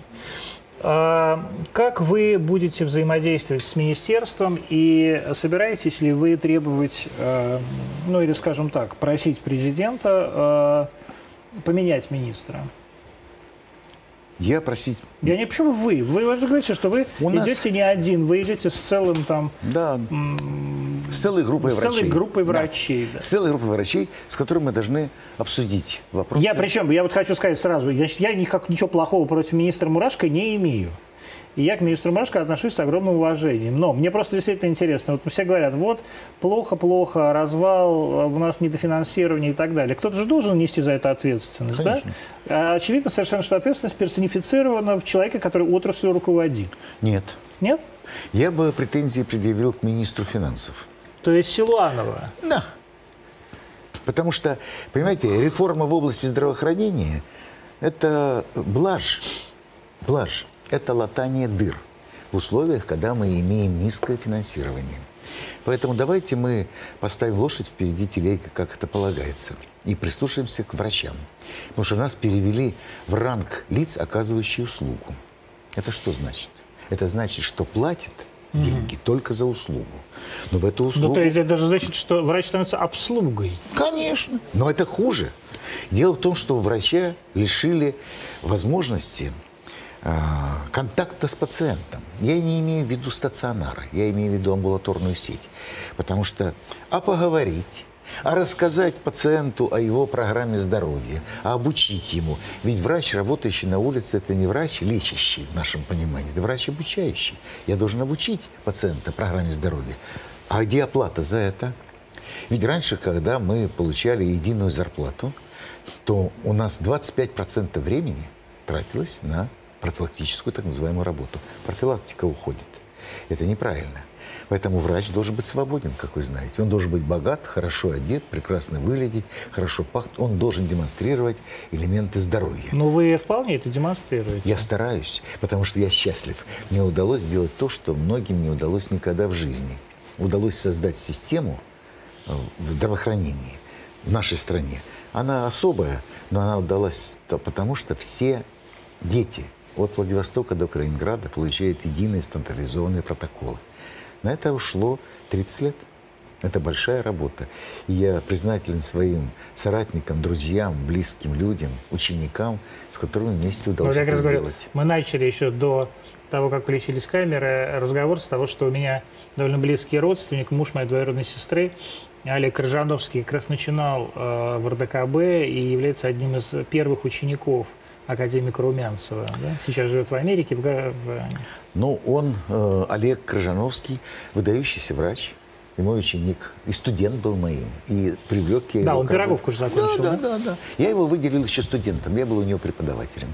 А как вы будете взаимодействовать с министерством и собираетесь ли вы требовать, э, ну или, скажем так, просить президента поменять министра? Я просить... Я не почему вы. Вы же говорите, что вы У идете нас... не один, вы идете с целым там... Да, с целой группой с врачей. С целой группой врачей, да. С целой группой врачей, с которыми мы должны обсудить вопросы. Я причем, я вот хочу сказать сразу, я, я никак, ничего плохого против министра Мурашко не имею. И я к министру Машко отношусь с огромным уважением. Но мне просто действительно интересно. Вот все говорят, вот плохо-плохо, развал, у нас недофинансирование и так далее. Кто-то же должен нести за это ответственность, Конечно. да? Очевидно совершенно, что ответственность персонифицирована в человеке, который отраслью руководит. Нет. Нет? Я бы претензии предъявил к министру финансов. То есть Силуанова? Да. Потому что, понимаете, реформа в области здравоохранения – это блажь. Блажь это латание дыр в условиях, когда мы имеем низкое финансирование. Поэтому давайте мы поставим лошадь впереди телеги, как это полагается, и прислушаемся к врачам. Потому что нас перевели в ранг лиц, оказывающих услугу. Это что значит? Это значит, что платит деньги mm-hmm. только за услугу. Но в эту услугу... Ну, то есть это даже значит, что врач становится обслугой. Конечно. Но это хуже. Дело в том, что врача лишили возможности контакта с пациентом. Я не имею в виду стационары, я имею в виду амбулаторную сеть. Потому что, а поговорить, а рассказать пациенту о его программе здоровья, а обучить ему. Ведь врач, работающий на улице, это не врач лечащий в нашем понимании, это врач обучающий. Я должен обучить пациента программе здоровья. А где оплата за это? Ведь раньше, когда мы получали единую зарплату, то у нас 25% времени тратилось на профилактическую так называемую работу. Профилактика уходит. Это неправильно. Поэтому врач должен быть свободен, как вы знаете. Он должен быть богат, хорошо одет, прекрасно выглядеть, хорошо пахнуть. Он должен демонстрировать элементы здоровья. Но вы вполне это демонстрируете. Я стараюсь, потому что я счастлив. Мне удалось сделать то, что многим не удалось никогда в жизни. Удалось создать систему э, в здравоохранении в нашей стране. Она особая, но она удалась потому, что все дети – от Владивостока до Калининграда получает единые стандартизованные протоколы. На это ушло 30 лет. Это большая работа. И я признателен своим соратникам, друзьям, близким людям, ученикам, с которыми вместе удалось вот это сделать. Говорю, мы начали еще до того, как включились камеры, разговор с того, что у меня довольно близкий родственник, муж моей двоюродной сестры, Олег Крыжановский, как раз начинал э, в РДКБ и является одним из первых учеников – академика Румянцева. Да? Сейчас живет в Америке. В, в... Ну, он, э, Олег Крыжановский, выдающийся врач, и мой ученик, и студент был моим, и привлек я да, его. Да, он Пироговку же закончил. Да, да, да, да. Я его выделил еще студентом, я был у него преподавателем.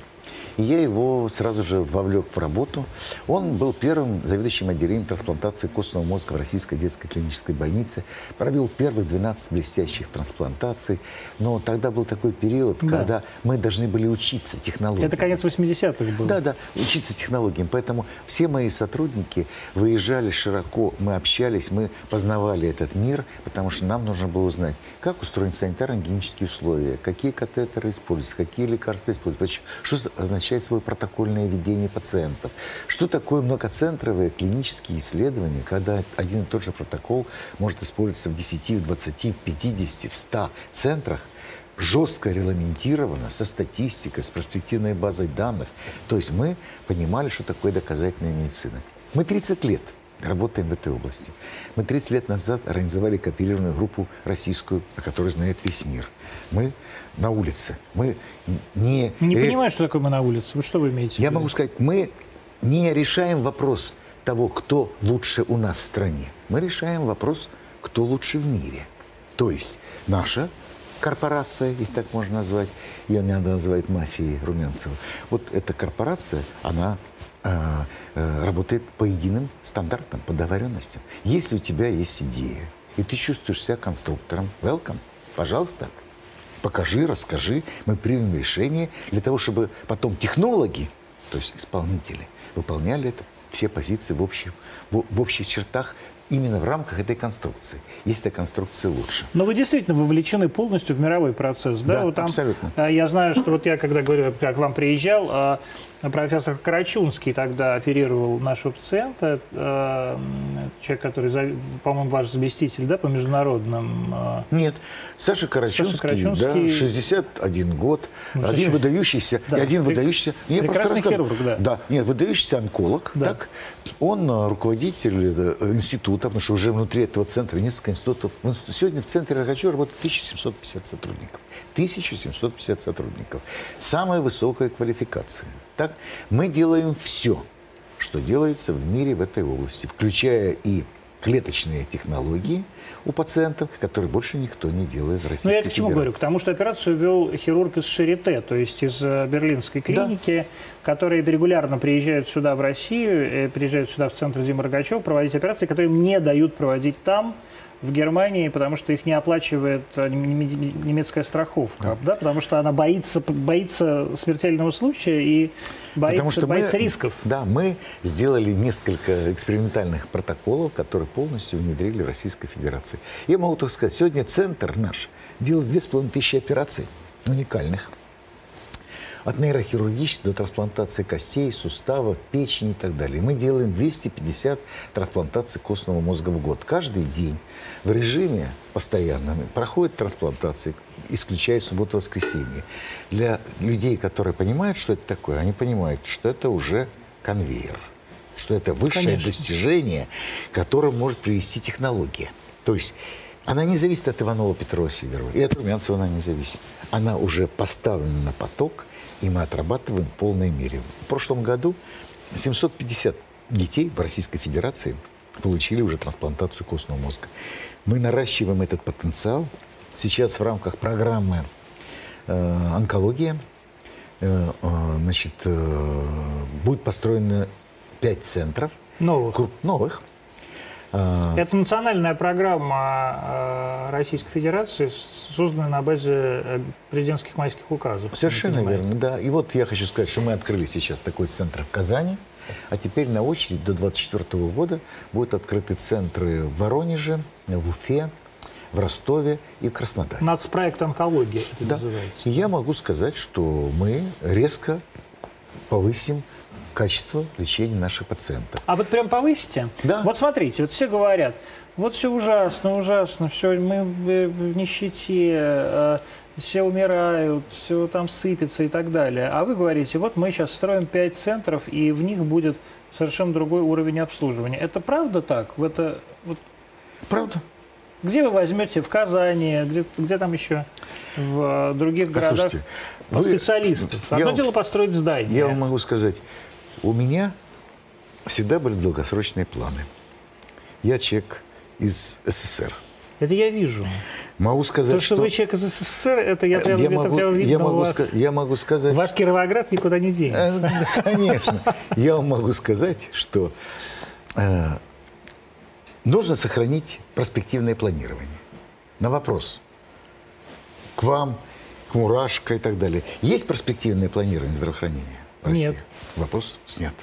И я его сразу же вовлек в работу. Он был первым заведующим отделением трансплантации костного мозга в Российской детской клинической больнице. Провел первых 12 блестящих трансплантаций. Но тогда был такой период, да. когда мы должны были учиться технологиям. Это конец 80-х был. Да, да, учиться технологиям. Поэтому все мои сотрудники выезжали широко, мы общались, мы познавали этот мир, потому что нам нужно было узнать, как устроены санитарно-гигиенические условия, какие катетеры используются, какие лекарства используются, что означает означает свое протокольное ведение пациентов. Что такое многоцентровые клинические исследования, когда один и тот же протокол может использоваться в 10, в 20, в 50, в 100 центрах, жестко регламентировано, со статистикой, с перспективной базой данных. То есть мы понимали, что такое доказательная медицина. Мы 30 лет работаем в этой области. Мы 30 лет назад организовали копированную группу российскую, о которой знает весь мир. Мы на улице. Мы не... Не понимаю, что такое мы на улице. Вы что вы имеете в виду? Я могу сказать, мы не решаем вопрос того, кто лучше у нас в стране. Мы решаем вопрос, кто лучше в мире. То есть наша корпорация, если так можно назвать, ее не надо называть мафией Румянцева. Вот эта корпорация, она а, а, работает по единым стандартам, по договоренностям. Если у тебя есть идея, и ты чувствуешь себя конструктором, welcome, пожалуйста, покажи, расскажи, мы примем решение для того, чтобы потом технологи, то есть исполнители, выполняли это все позиции в общих, в, в общих чертах именно в рамках этой конструкции. Есть эта конструкция лучше. Но вы действительно вовлечены полностью в мировой процесс, да? Да, вот там, абсолютно. а, Я знаю, что вот я, когда говорю, как к вам приезжал, а, профессор Карачунский тогда оперировал нашего пациента, а, человек, который, по-моему, ваш заместитель, да, по международным... а, Нет, Саша Карачунский, Карачунский- Да, 61 год, Ну, один выдающийся, да, и один прек- выдающийся... Я прекрасный хирург, да. Да, нет, выдающийся онколог, Да. так, он а, руководитель э, института, потому что уже внутри этого центра несколько институтов. Сегодня в центре Рогачева работает 1750 сотрудников. 1750 сотрудников. Самая высокая квалификация. Так, мы делаем все, что делается в мире в этой области, включая и клеточные технологии у пациентов, которые больше никто не делает в Российской Ну, я к чему Федерации. говорю? К тому, что операцию вел хирург из Шарите, то есть из э, берлинской клиники, которые регулярно приезжают сюда, в Россию, э, приезжают сюда, в центр Дима Рогачева, проводить операции, которые им не дают проводить там, в Германии, потому что их не оплачивает нем- немецкая страховка, да. потому что она боится, боится смертельного случая и боится, Потому что боится мы, рисков. Да, мы сделали несколько экспериментальных протоколов, которые полностью внедрили в Российской Федерации. Я могу так сказать, сегодня центр наш делает 2500 операций уникальных. От нейрохирургической до трансплантации костей, суставов, печени и так далее. Мы делаем 250 трансплантаций костного мозга в год. Каждый день в режиме постоянном проходит трансплантации, исключая субботу-воскресенье. Для людей, которые понимают, что это такое, они понимают, что это уже конвейер, что это высшее Конечно. достижение, к которому может привести технология. То есть она не зависит от Иванова, Петрова, Сидорова. И от Румянцева она не зависит. Она уже поставлена на поток, и мы отрабатываем в полной мере. В прошлом году 750 детей в Российской Федерации получили уже трансплантацию костного мозга. Мы наращиваем этот потенциал. Сейчас в рамках программы э, онкология э, э, значит, э, будет построено 5 центров Новых. круп- новых. А, Это национальная программа э, Российской Федерации, созданная на базе э, президентских майских указов. Совершенно верно, да. И вот я хочу сказать, что мы открыли сейчас такой центр в Казани, а теперь на очередь до 2024 года будут открыты центры в Воронеже, в Уфе, в Ростове и в Краснодаре. Нацпроект онкология это Да. называется. И я могу сказать, что мы резко повысим качество лечения наших пациентов. А вот прям повысите? Да. Вот смотрите, вот все говорят, вот все ужасно, ужасно, все, мы в в нищете, э, все умирают, все там сыпется и так далее. А вы говорите, вот мы сейчас строим пять центров, и в них будет совершенно другой уровень обслуживания. Это правда так? В это, вот Правда? Где вы возьмете в Казани, где, где там еще в э, других городах Послушайте, вы- специалистов? я Одно вам- дело построить здание. Я вам могу сказать, у меня всегда были долгосрочные планы. Я человек из СССР. Это я вижу. Могу сказать, То, что, вы человек из СССР, это я прям, я, это могу, прям видно я, у могу вас. ска- я могу сказать, Ваш Кировоград никуда не денется. Э, Конечно. Я вам могу сказать, что э, нужно сохранить перспективное планирование. На вопрос к вам, к Мурашко и так далее. Есть перспективное планирование здравоохранения России? Нет. Вопрос снят.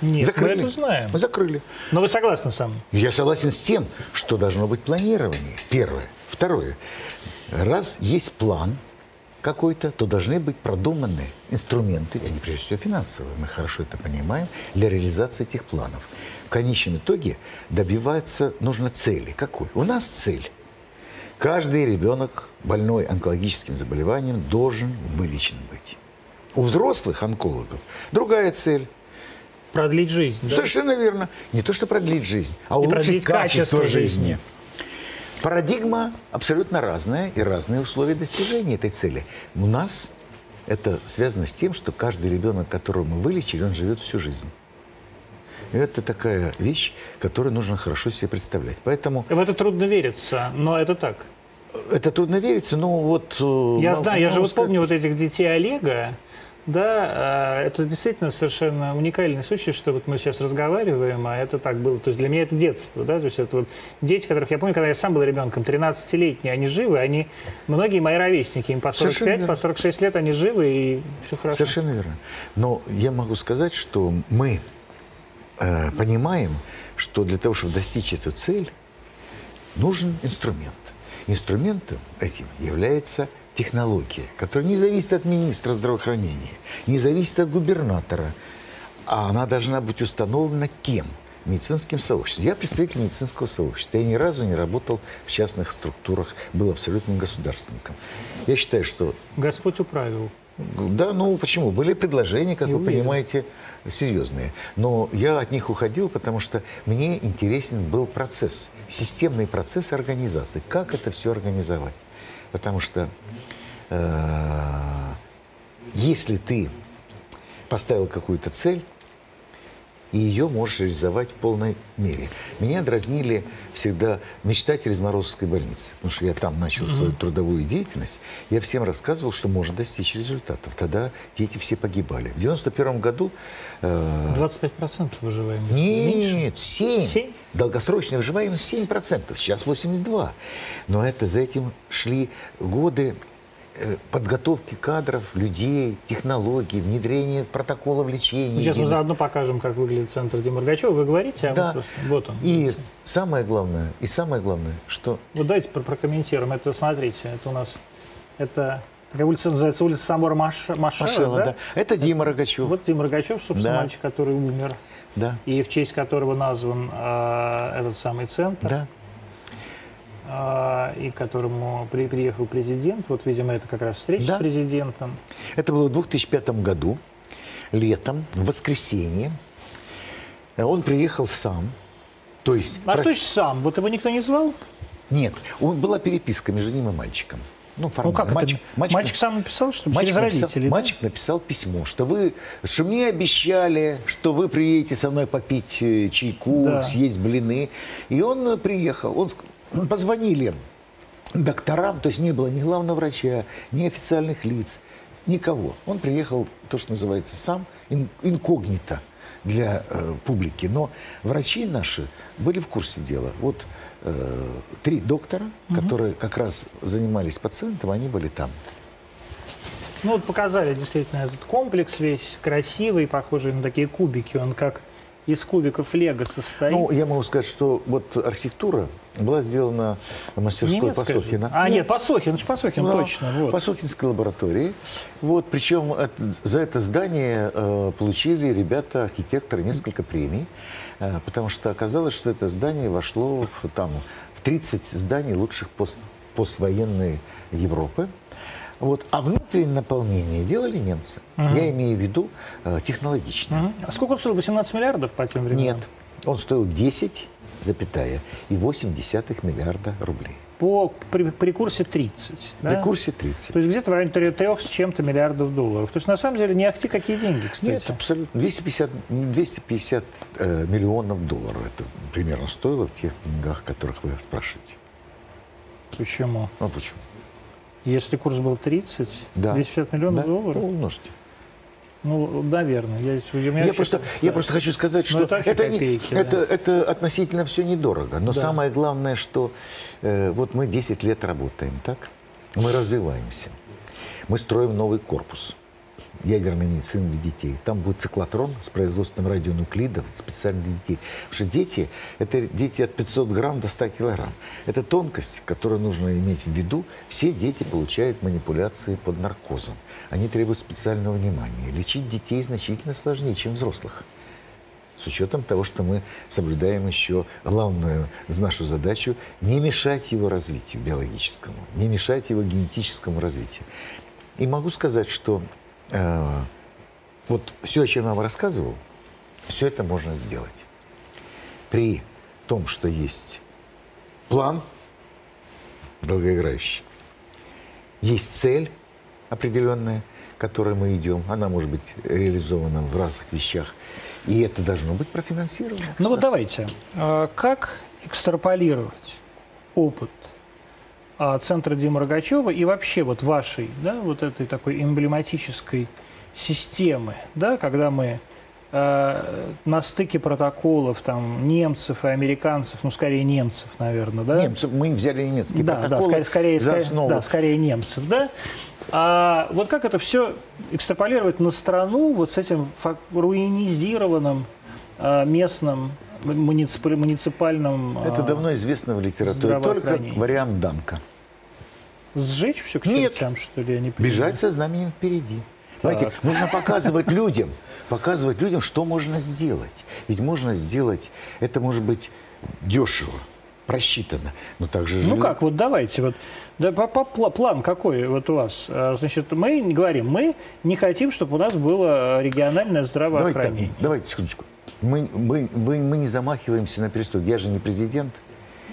Нет, Закрыли. мы это знаем. Мы закрыли. Но вы согласны со мной? Я согласен с тем, что должно быть планирование. Первое. Второе. Раз есть план какой-то, то должны быть продуманы инструменты, они прежде всего финансовые, мы хорошо это понимаем, для реализации этих планов. В конечном итоге добиваться нужно цели. Какой? У нас цель. Каждый ребенок, больной онкологическим заболеванием, должен вылечен быть. У взрослых онкологов другая цель. Продлить жизнь. да? Совершенно верно. Не то, что продлить жизнь, а И улучшить качество, качество жизни. жизни. Парадигма абсолютно разная и разные условия достижения этой цели. У нас это связано с тем, что каждый ребенок, которого мы вылечили, он живет всю жизнь. И это такая вещь, которую нужно хорошо себе представлять. Поэтому В это трудно верится, но это так. это трудно верится, но вот... э, Я знаю, я же вот помню вот этих детей Олега, Да, а, это действительно совершенно уникальный случай, что вот мы сейчас разговариваем, а это так было. То есть для меня это детство, да, то есть это вот дети, которых я помню, когда я сам был ребенком, 13-летние, они живы, они, многие мои ровесники, им по 45, по 46 лет они живы, и все хорошо. Совершенно верно. Но я могу сказать, что мы э, понимаем, что для того, чтобы достичь эту цель, нужен инструмент. Инструментом этим является технология, которая не зависит от министра здравоохранения, не зависит от губернатора, а она должна быть установлена кем? медицинским сообществом. Я представитель медицинского сообщества. Я ни разу не работал в частных структурах, был абсолютным государственником. Я считаю, что... Господь управил. Да, ну почему? Были предложения, как И вы уверен. понимаете, серьезные. Но я от них уходил, потому что мне интересен был процесс, системный процесс организации. Как это все организовать? Потому что если ты поставил какую-то цель, и ее можешь реализовать в полной мере. Меня дразнили всегда мечтатели из Морозовской больницы, потому что я там начал mm-hmm. свою трудовую деятельность. Я всем рассказывал, что можно достичь результатов. Тогда дети все погибали. В 91 году... Э, 25% выживаемости? Нет, 7. 7? Долгосрочная выживаемость 7%, сейчас 82%. Но это за этим шли годы Э, подготовки кадров, людей, технологий, внедрения протоколов лечения. Сейчас мы заодно покажем, как выглядит центр Демаргачева. Вы говорите, а да. вот он. И самое главное, и самое главное, что... Вот давайте прокомментируем. Это, смотрите, это у нас... Это Какая улица называется? Улица Самора Маш... Машева, Машева, да? да? Это Дима Рогачев. Вот Дима Рогачев, собственно, да. мальчик, который умер. Да. И в честь которого назван э, этот самый центр. Да. А, и к которому при, приехал президент. Вот, видимо, это как раз встреча да. с президентом. Это было в 2005 году, летом, в воскресенье. Он приехал сам. То есть... А что значит сам? Вот его никто не звал? Нет, он, была переписка между ним и мальчиком. Ну, формально. ну как мальчик, это? Мальчик, мальчик сам написал, что мальчик через написал, родителей? Мальчик да? написал письмо, что вы, что мне обещали, что вы приедете со мной попить э, чайку, да. съесть блины. И он приехал. Он позвонили докторам, то есть не было ни главного врача, ни официальных лиц, никого. Он приехал, то, что называется, сам, инкогнито для э, публики. Но врачи наши были в курсе дела. Вот э, три доктора, угу. которые как раз занимались пациентом, они были там. Ну вот показали действительно этот комплекс весь красивый, похожий на такие кубики. Он как из кубиков лего состоит. Ну, я могу сказать, что вот архитектура была сделана в мастерской Немецкая Пасохина. Же? А, нет, Пасохин, это Пасохин, да, точно. Вот. Пасохинской лаборатории. Вот, причем это, за это здание э, получили ребята, архитекторы, несколько премий, э, потому что оказалось, что это здание вошло в, там, в 30 зданий лучших пост, поствоенной Европы. Вот. А внутреннее наполнение делали немцы. Угу. Я имею в виду э, технологичное. Угу. А сколько он стоил? 18 миллиардов по тем временам? Нет. Он стоил 10, запятая, и 8 десятых миллиарда рублей. По, при, при курсе 30. Да? При курсе 30. То есть где-то в районе 3 с чем-то миллиардов долларов. То есть на самом деле не ахти какие деньги, кстати. Нет, абсолютно. 250, 250 э, миллионов долларов это примерно стоило в тех деньгах, которых вы спрашиваете. Почему? Ну почему? Если курс был 30, да. 250 миллионов да. долларов? умножьте. Ну, наверное. Я, я, я, просто, я просто хочу сказать, что это, это, копейки, не, да. это, это относительно все недорого. Но да. самое главное, что э, вот мы 10 лет работаем, так? Мы развиваемся. Мы строим новый корпус ядерной медицины для детей. Там будет циклотрон с производством радионуклидов специально для детей. Потому что дети – это дети от 500 грамм до 100 килограмм. Это тонкость, которую нужно иметь в виду. Все дети получают манипуляции под наркозом. Они требуют специального внимания. Лечить детей значительно сложнее, чем взрослых. С учетом того, что мы соблюдаем еще главную нашу задачу – не мешать его развитию биологическому, не мешать его генетическому развитию. И могу сказать, что Э, вот все, о чем я вам рассказывал, все это можно сделать. При том, что есть план долгоиграющий, есть цель определенная, к которой мы идем. Она может быть реализована в разных вещах. И это должно быть профинансировано. Ну вот давайте. А как экстраполировать опыт центра Димы Рогачева и вообще вот вашей, да, вот этой такой эмблематической системы, да, когда мы э, на стыке протоколов там немцев и американцев, ну скорее немцев, наверное, да? Немцев, мы взяли немецкие да, протоколы да, скорее, скорее, за основу. да, скорее немцев, да? А вот как это все экстраполировать на страну вот с этим руинизированным э, местным муниципаль- муниципальным... Это э, давно известно в литературе, только вариант Данка. Сжечь все к чертям, что ли? Я не понимаю. Бежать со знаменем впереди. Знаете, нужно показывать людям, показывать людям, что можно сделать. Ведь можно сделать, это может быть дешево, просчитано, но также... Ну как, вот давайте, вот да, по- по- пла- план какой вот у вас? А, Значит, мы не говорим, мы не хотим, чтобы у нас было э, региональное Давайте, так, здравоохранение. давайте секундочку. Мы, мы, мы, мы не замахиваемся на перестройку. Я же не президент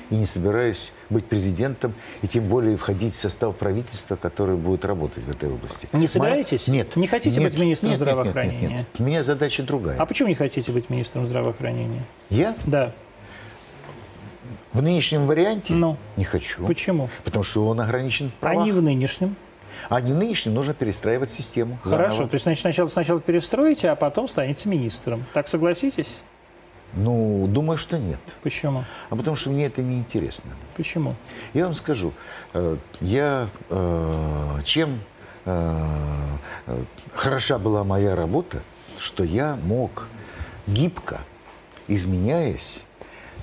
и не собираюсь быть президентом, и тем более входить в состав правительства, которое будет работать в этой области. Не Моя- собираетесь? Нет. Не хотите нет, быть министром нет, нет, нет, нет, здравоохранения? нет. У меня задача другая. А почему не хотите быть министром здравоохранения? Я Да. в нынешнем варианте Ну. не хочу. Почему? Потому что он ограничен в А правах. не в нынешнем. А не в нынешнем нужно перестраивать систему. Хорошо. заново. То есть, значит, сначала, сначала перестроите, а потом станете министром. Так согласитесь? Ну, думаю, что нет. Почему? А потому что мне это не интересно. Почему? Я вам скажу, э, я э, чем э, хороша была моя работа, что я мог гибко, изменяясь,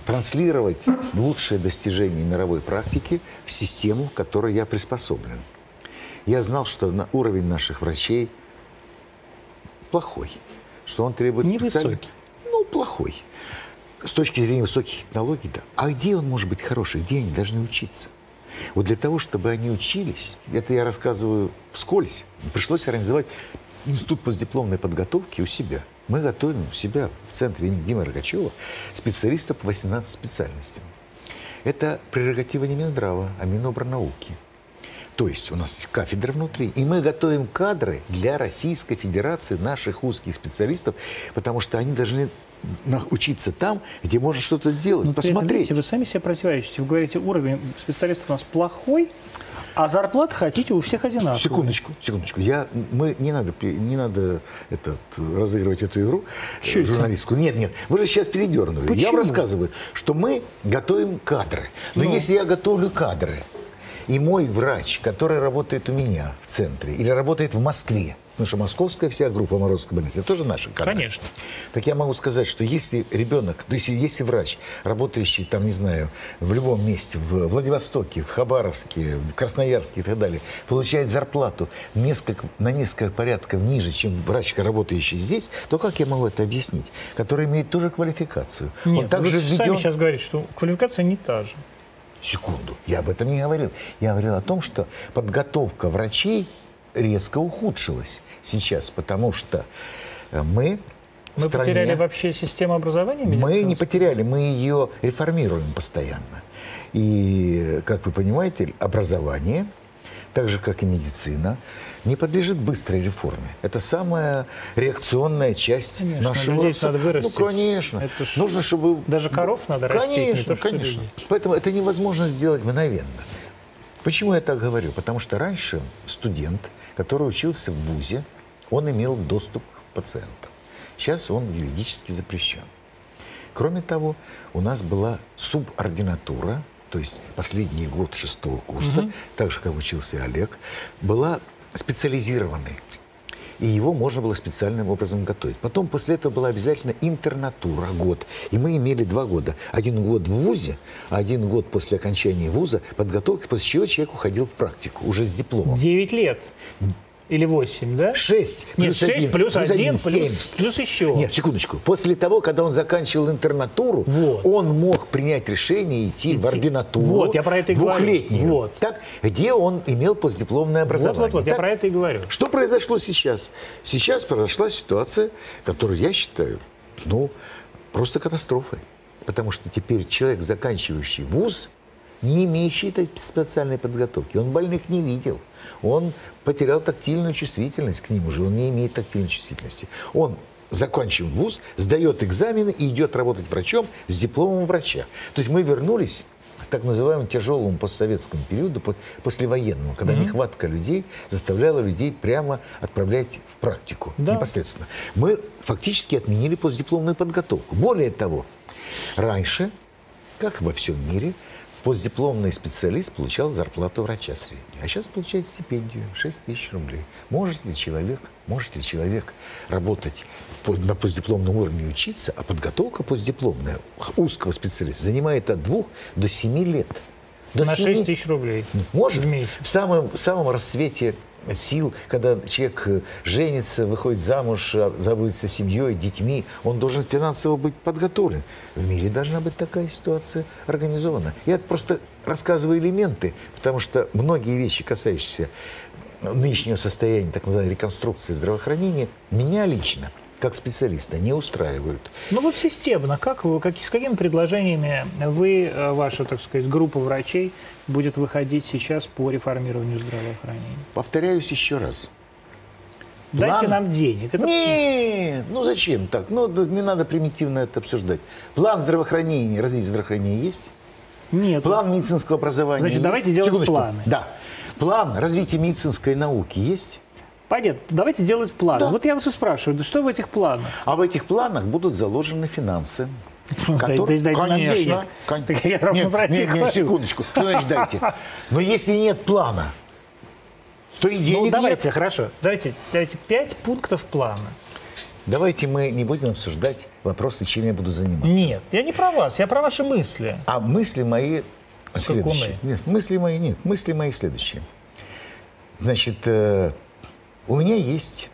транслировать лучшие достижения мировой практики в систему, к которой я приспособлен. Я знал, что на уровень наших врачей плохой, что он требует специальной- Невысокий. Ну, плохой. С точки зрения высоких технологий, да. А где он может быть хороший? Где они должны учиться? Вот для того, чтобы они учились, это я рассказываю вскользь, пришлось организовать институт постдипломной подготовки у себя. Мы готовим у себя в центре имени Димы Рогачева специалистов по 18 специальностям. Это прерогатива не Минздрава, а Минобрнауки. То есть у нас есть кафедра внутри, и мы готовим кадры для Российской Федерации, наших узких специалистов, потому что они должны учиться там, где можно что-то сделать, Но этом, посмотреть. видите, вы сами себе противоречите. Вы говорите, уровень специалистов у нас плохой, а зарплаты хотите у всех одинаковые. Секундочку, секундочку. Я, мы, не надо, не надо этот, разыгрывать эту игру э, это? журналистскую. Нет, нет, вы же сейчас передернули. Я Почему? вам рассказываю, что мы готовим кадры. Но Ну. если я готовлю кадры, и мой врач, который работает у меня в центре или работает в Москве, потому что московская вся группа Морозовской больницы, это тоже наши кадры. Конечно. Так я могу сказать, что если ребенок, то есть если врач, работающий там, не знаю, в любом месте, в Владивостоке, в Хабаровске, в Красноярске и так далее, получает зарплату несколько, на несколько порядков ниже, чем врач, работающий здесь, то как я могу это объяснить? Который имеет ту же квалификацию. Нет, Он также вы сами введен- сейчас говорите, что квалификация не та же. Секунду, я об этом не говорил. Я говорил о том, что подготовка врачей резко ухудшилась сейчас, потому что э, мы Мы стране... потеряли вообще систему образования Мы не потеряли, мы ее реформируем постоянно. И, как вы понимаете, образование, так же, как и медицина, не подлежит быстрой реформе. Это самая реакционная часть Конечно, нашего... людей надо вырастить. Ну, конечно. Это ж Нужно, чтобы... даже коров надо растить, не Конечно, то что конечно. людей. Поэтому это невозможно сделать мгновенно. Почему я так говорю? Потому что раньше студент, который учился в ВУЗе, он имел доступ к пациентам. Сейчас он юридически запрещен. Кроме того, у нас была субординатура, то есть последний год шестого курса, так же, как учился Олег, была специализированной. И его можно было специальным образом готовить. Потом после этого была обязательно интернатура, год. И мы имели два года. Один год в ВУЗе, один год после окончания ВУЗа подготовки, после чего человек уходил в практику, уже с дипломом. 9 лет. Или 8, да? Шесть Нет, плюс 6 один, плюс 1 плюс, семь. плюс еще. Нет, секундочку. После того, когда он заканчивал интернатуру, Вот. он мог принять решение идти, в Идти. ординатуру Вот, я про это и говорю. двухлетнюю, Вот. так, где он имел постдипломное образование. Вот-вот-вот, я так? про это и говорю. Что произошло сейчас? Сейчас произошла ситуация, которую я считаю, ну, просто катастрофой. Потому что теперь человек, заканчивающий вуз, не имеющий этой специальной подготовки, он больных не видел. Он потерял тактильную чувствительность к ним уже, он не имеет тактильной чувствительности. Он закончил вуз, сдает экзамены и идет работать врачом с дипломом врача. То есть мы вернулись так называемому тяжелому постсоветскому периоду, послевоенному, когда mm-hmm. нехватка людей заставляла людей прямо отправлять в практику да. непосредственно. Мы фактически отменили постдипломную подготовку. Более того, раньше, как во всем мире, постдипломный специалист получал зарплату врача среднюю, а сейчас получает стипендию 6 тысяч рублей. Может ли человек, может ли человек работать на постдипломном уровне учиться, а подготовка постдипломная узкого специалиста занимает от 2 до 7 лет. До на 7... 6 тысяч рублей. Может. В месяц. В самом, в самом расцвете сил, когда человек э, женится, выходит замуж, а, заботится семьей, детьми, он должен финансово быть подготовлен. В мире должна быть такая ситуация организована. Я просто рассказываю элементы, потому что многие вещи, касающиеся нынешнего состояния, так называемой реконструкции здравоохранения, меня лично – как специалиста не устраивают. Ну вот системно, как вы, как, с какими предложениями вы, э, ваша, так сказать, группа врачей будет выходить сейчас по реформированию здравоохранения? Повторяюсь еще раз. Дайте План... нам денег. Это... Нет, ну зачем так? Ну, не надо примитивно это обсуждать. План здравоохранения, развития здравоохранения есть? Нет. План медицинского образования Значит, есть? давайте делать Секундочку. планы. Да. План развития медицинской науки есть? Понятно. Давайте делать планы. Да. Вот я вас и спрашиваю, да что в этих планах? А в этих планах будут заложены финансы. Которые... Дайте конечно. Кон... Так я нет, нет, нет, секундочку. Что значит дайте? Но если нет плана, то и денег Ну, давайте, нет. хорошо. Давайте, давайте пять пунктов плана. Давайте мы не будем обсуждать вопросы, чем я буду заниматься. Нет, я не про вас, я про ваши мысли. А мысли мои следующие. Нет, мысли мои нет, мысли мои следующие. Значит, э, у меня есть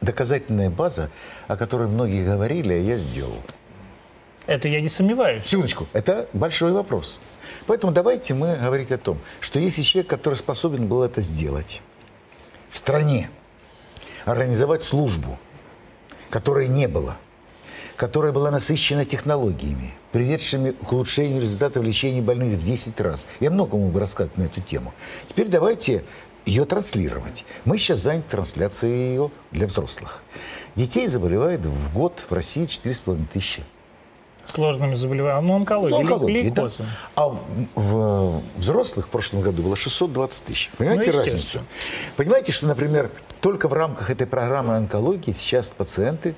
доказательная база, о которой многие говорили, а я сделал. Это я не сомневаюсь. Секундочку, это большой вопрос. Поэтому давайте мы говорить о том, что если человек, который способен был это сделать в стране, организовать службу, которой не было, которая была насыщена технологиями, приведшими к улучшению результатов лечения больных в 10 раз. Я много мог бы рассказать на эту тему. Теперь давайте ее транслировать. Мы сейчас заняты трансляцией ее для взрослых. Детей заболевает в год в России 4,5 тысячи. Сложными заболеваниями. Ну, онкология, онкология да. А в, в взрослых в прошлом году было 620 тысяч. Понимаете ну, разницу? Понимаете, что, например, только в рамках этой программы онкологии сейчас пациенты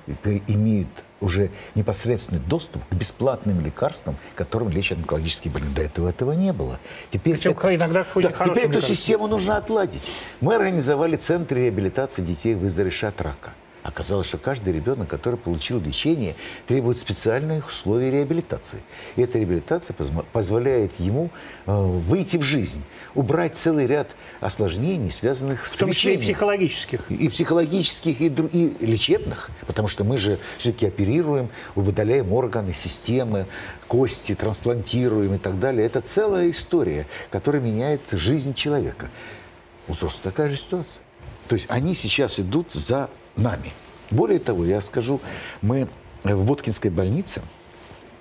имеют уже непосредственный доступ к бесплатным лекарствам, которым лечат онкологические больные. До этого этого не было. Теперь, Причем это, иногда да, теперь эту систему нужно отладить. Мы организовали центр реабилитации детей, выздоровевших от рака. Оказалось, что каждый ребенок, который получил лечение, требует специальных условий реабилитации. И эта реабилитация позволяет ему э, выйти в жизнь, убрать целый ряд осложнений, связанных с В том числе и психологических. И психологических, и, и лечебных. Потому что мы же все-таки оперируем, удаляем органы, системы, кости, трансплантируем и так далее. Это целая история, которая меняет жизнь человека. У взрослых такая же ситуация. То есть они сейчас идут за нами. Более того, я скажу, мы в Боткинской больнице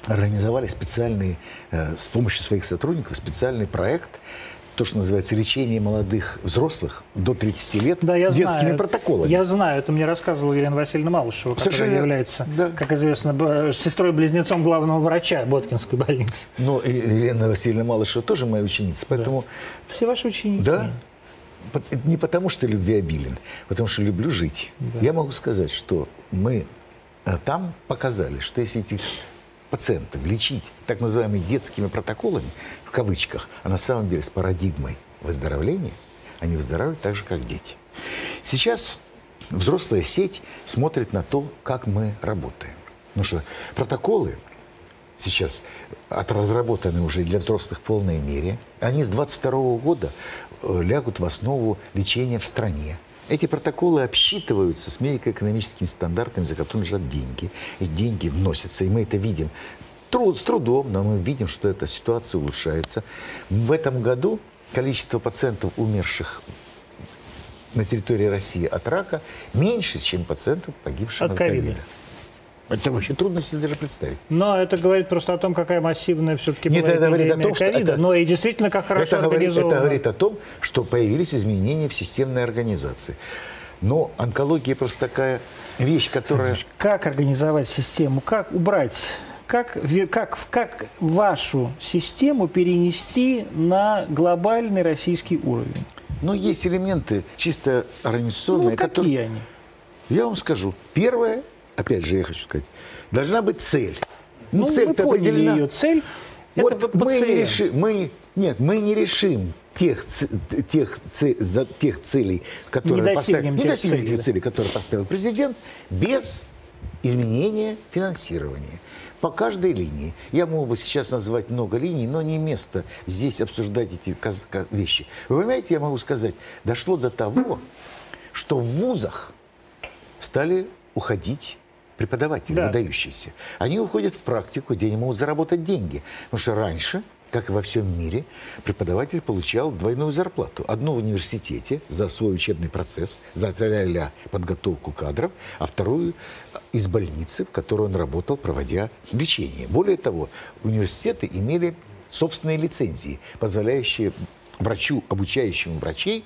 организовали специальный, э, с помощью своих сотрудников, специальный проект, то, что называется лечение молодых взрослых до 30 лет да, я детскими знаю. протоколами. Я знаю, это мне рассказывала Елена Васильевна Малышева, Совершенно которая является, да. как известно, сестрой-близнецом главного врача Боткинской больницы. Ну, Елена Васильевна Малышева тоже моя ученица, поэтому... Да. Все ваши ученики. Да, не потому, что любвеобилен, потому что люблю жить. Да. Я могу сказать, что мы э, там показали, что если этих пациентов лечить так называемыми детскими протоколами, в кавычках, а на самом деле с парадигмой выздоровления, они выздоравливают так же, как дети. Сейчас взрослая сеть смотрит на то, как мы работаем. Потому что протоколы сейчас разработаны уже для взрослых в полной мере. Они с 22 года лягут в основу лечения в стране. Эти протоколы обсчитываются с медико-экономическими стандартами, за которыми лежат деньги. И деньги вносятся, и мы это видим труд, с трудом, но мы видим, что эта ситуация улучшается. В этом году количество пациентов, умерших на территории России от рака, меньше, чем пациентов, погибших от, от ковида. Это вообще трудно себе даже представить. Но это говорит просто о том, какая массивная все-таки Нет, была это говорит о том, что это, но и действительно, как хорошо это говорит, это говорит о том, что появились изменения в системной организации. Но онкология просто такая вещь, которая... Как организовать систему? Как убрать как, как, как вашу систему перенести на глобальный российский уровень? Ну, есть элементы чисто организационные. Ну, какие которые... они? Я вам скажу. Первое, опять же, я хочу сказать, должна быть цель. Ну, ну цель-то определена. ее цель. Вот это мы не решим, мы, нет, мы не решим тех, тех, за тех целей, которые не поставил, не достигнем тех целей, которые поставил президент, без изменения финансирования по каждой линии. Я мог бы сейчас назвать много линий, но не место здесь обсуждать эти вещи. Вы понимаете, я могу сказать, дошло до того, что в вузах стали уходить преподаватели да. выдающиеся. Они уходят в практику, где они могут заработать деньги. Потому что раньше как и во всем мире, преподаватель получал двойную зарплату. Одну в университете за свой учебный процесс, за ля подготовку кадров, а вторую из больницы, в которой он работал, проводя лечение. Более того, университеты имели собственные лицензии, позволяющие врачу, обучающему врачей,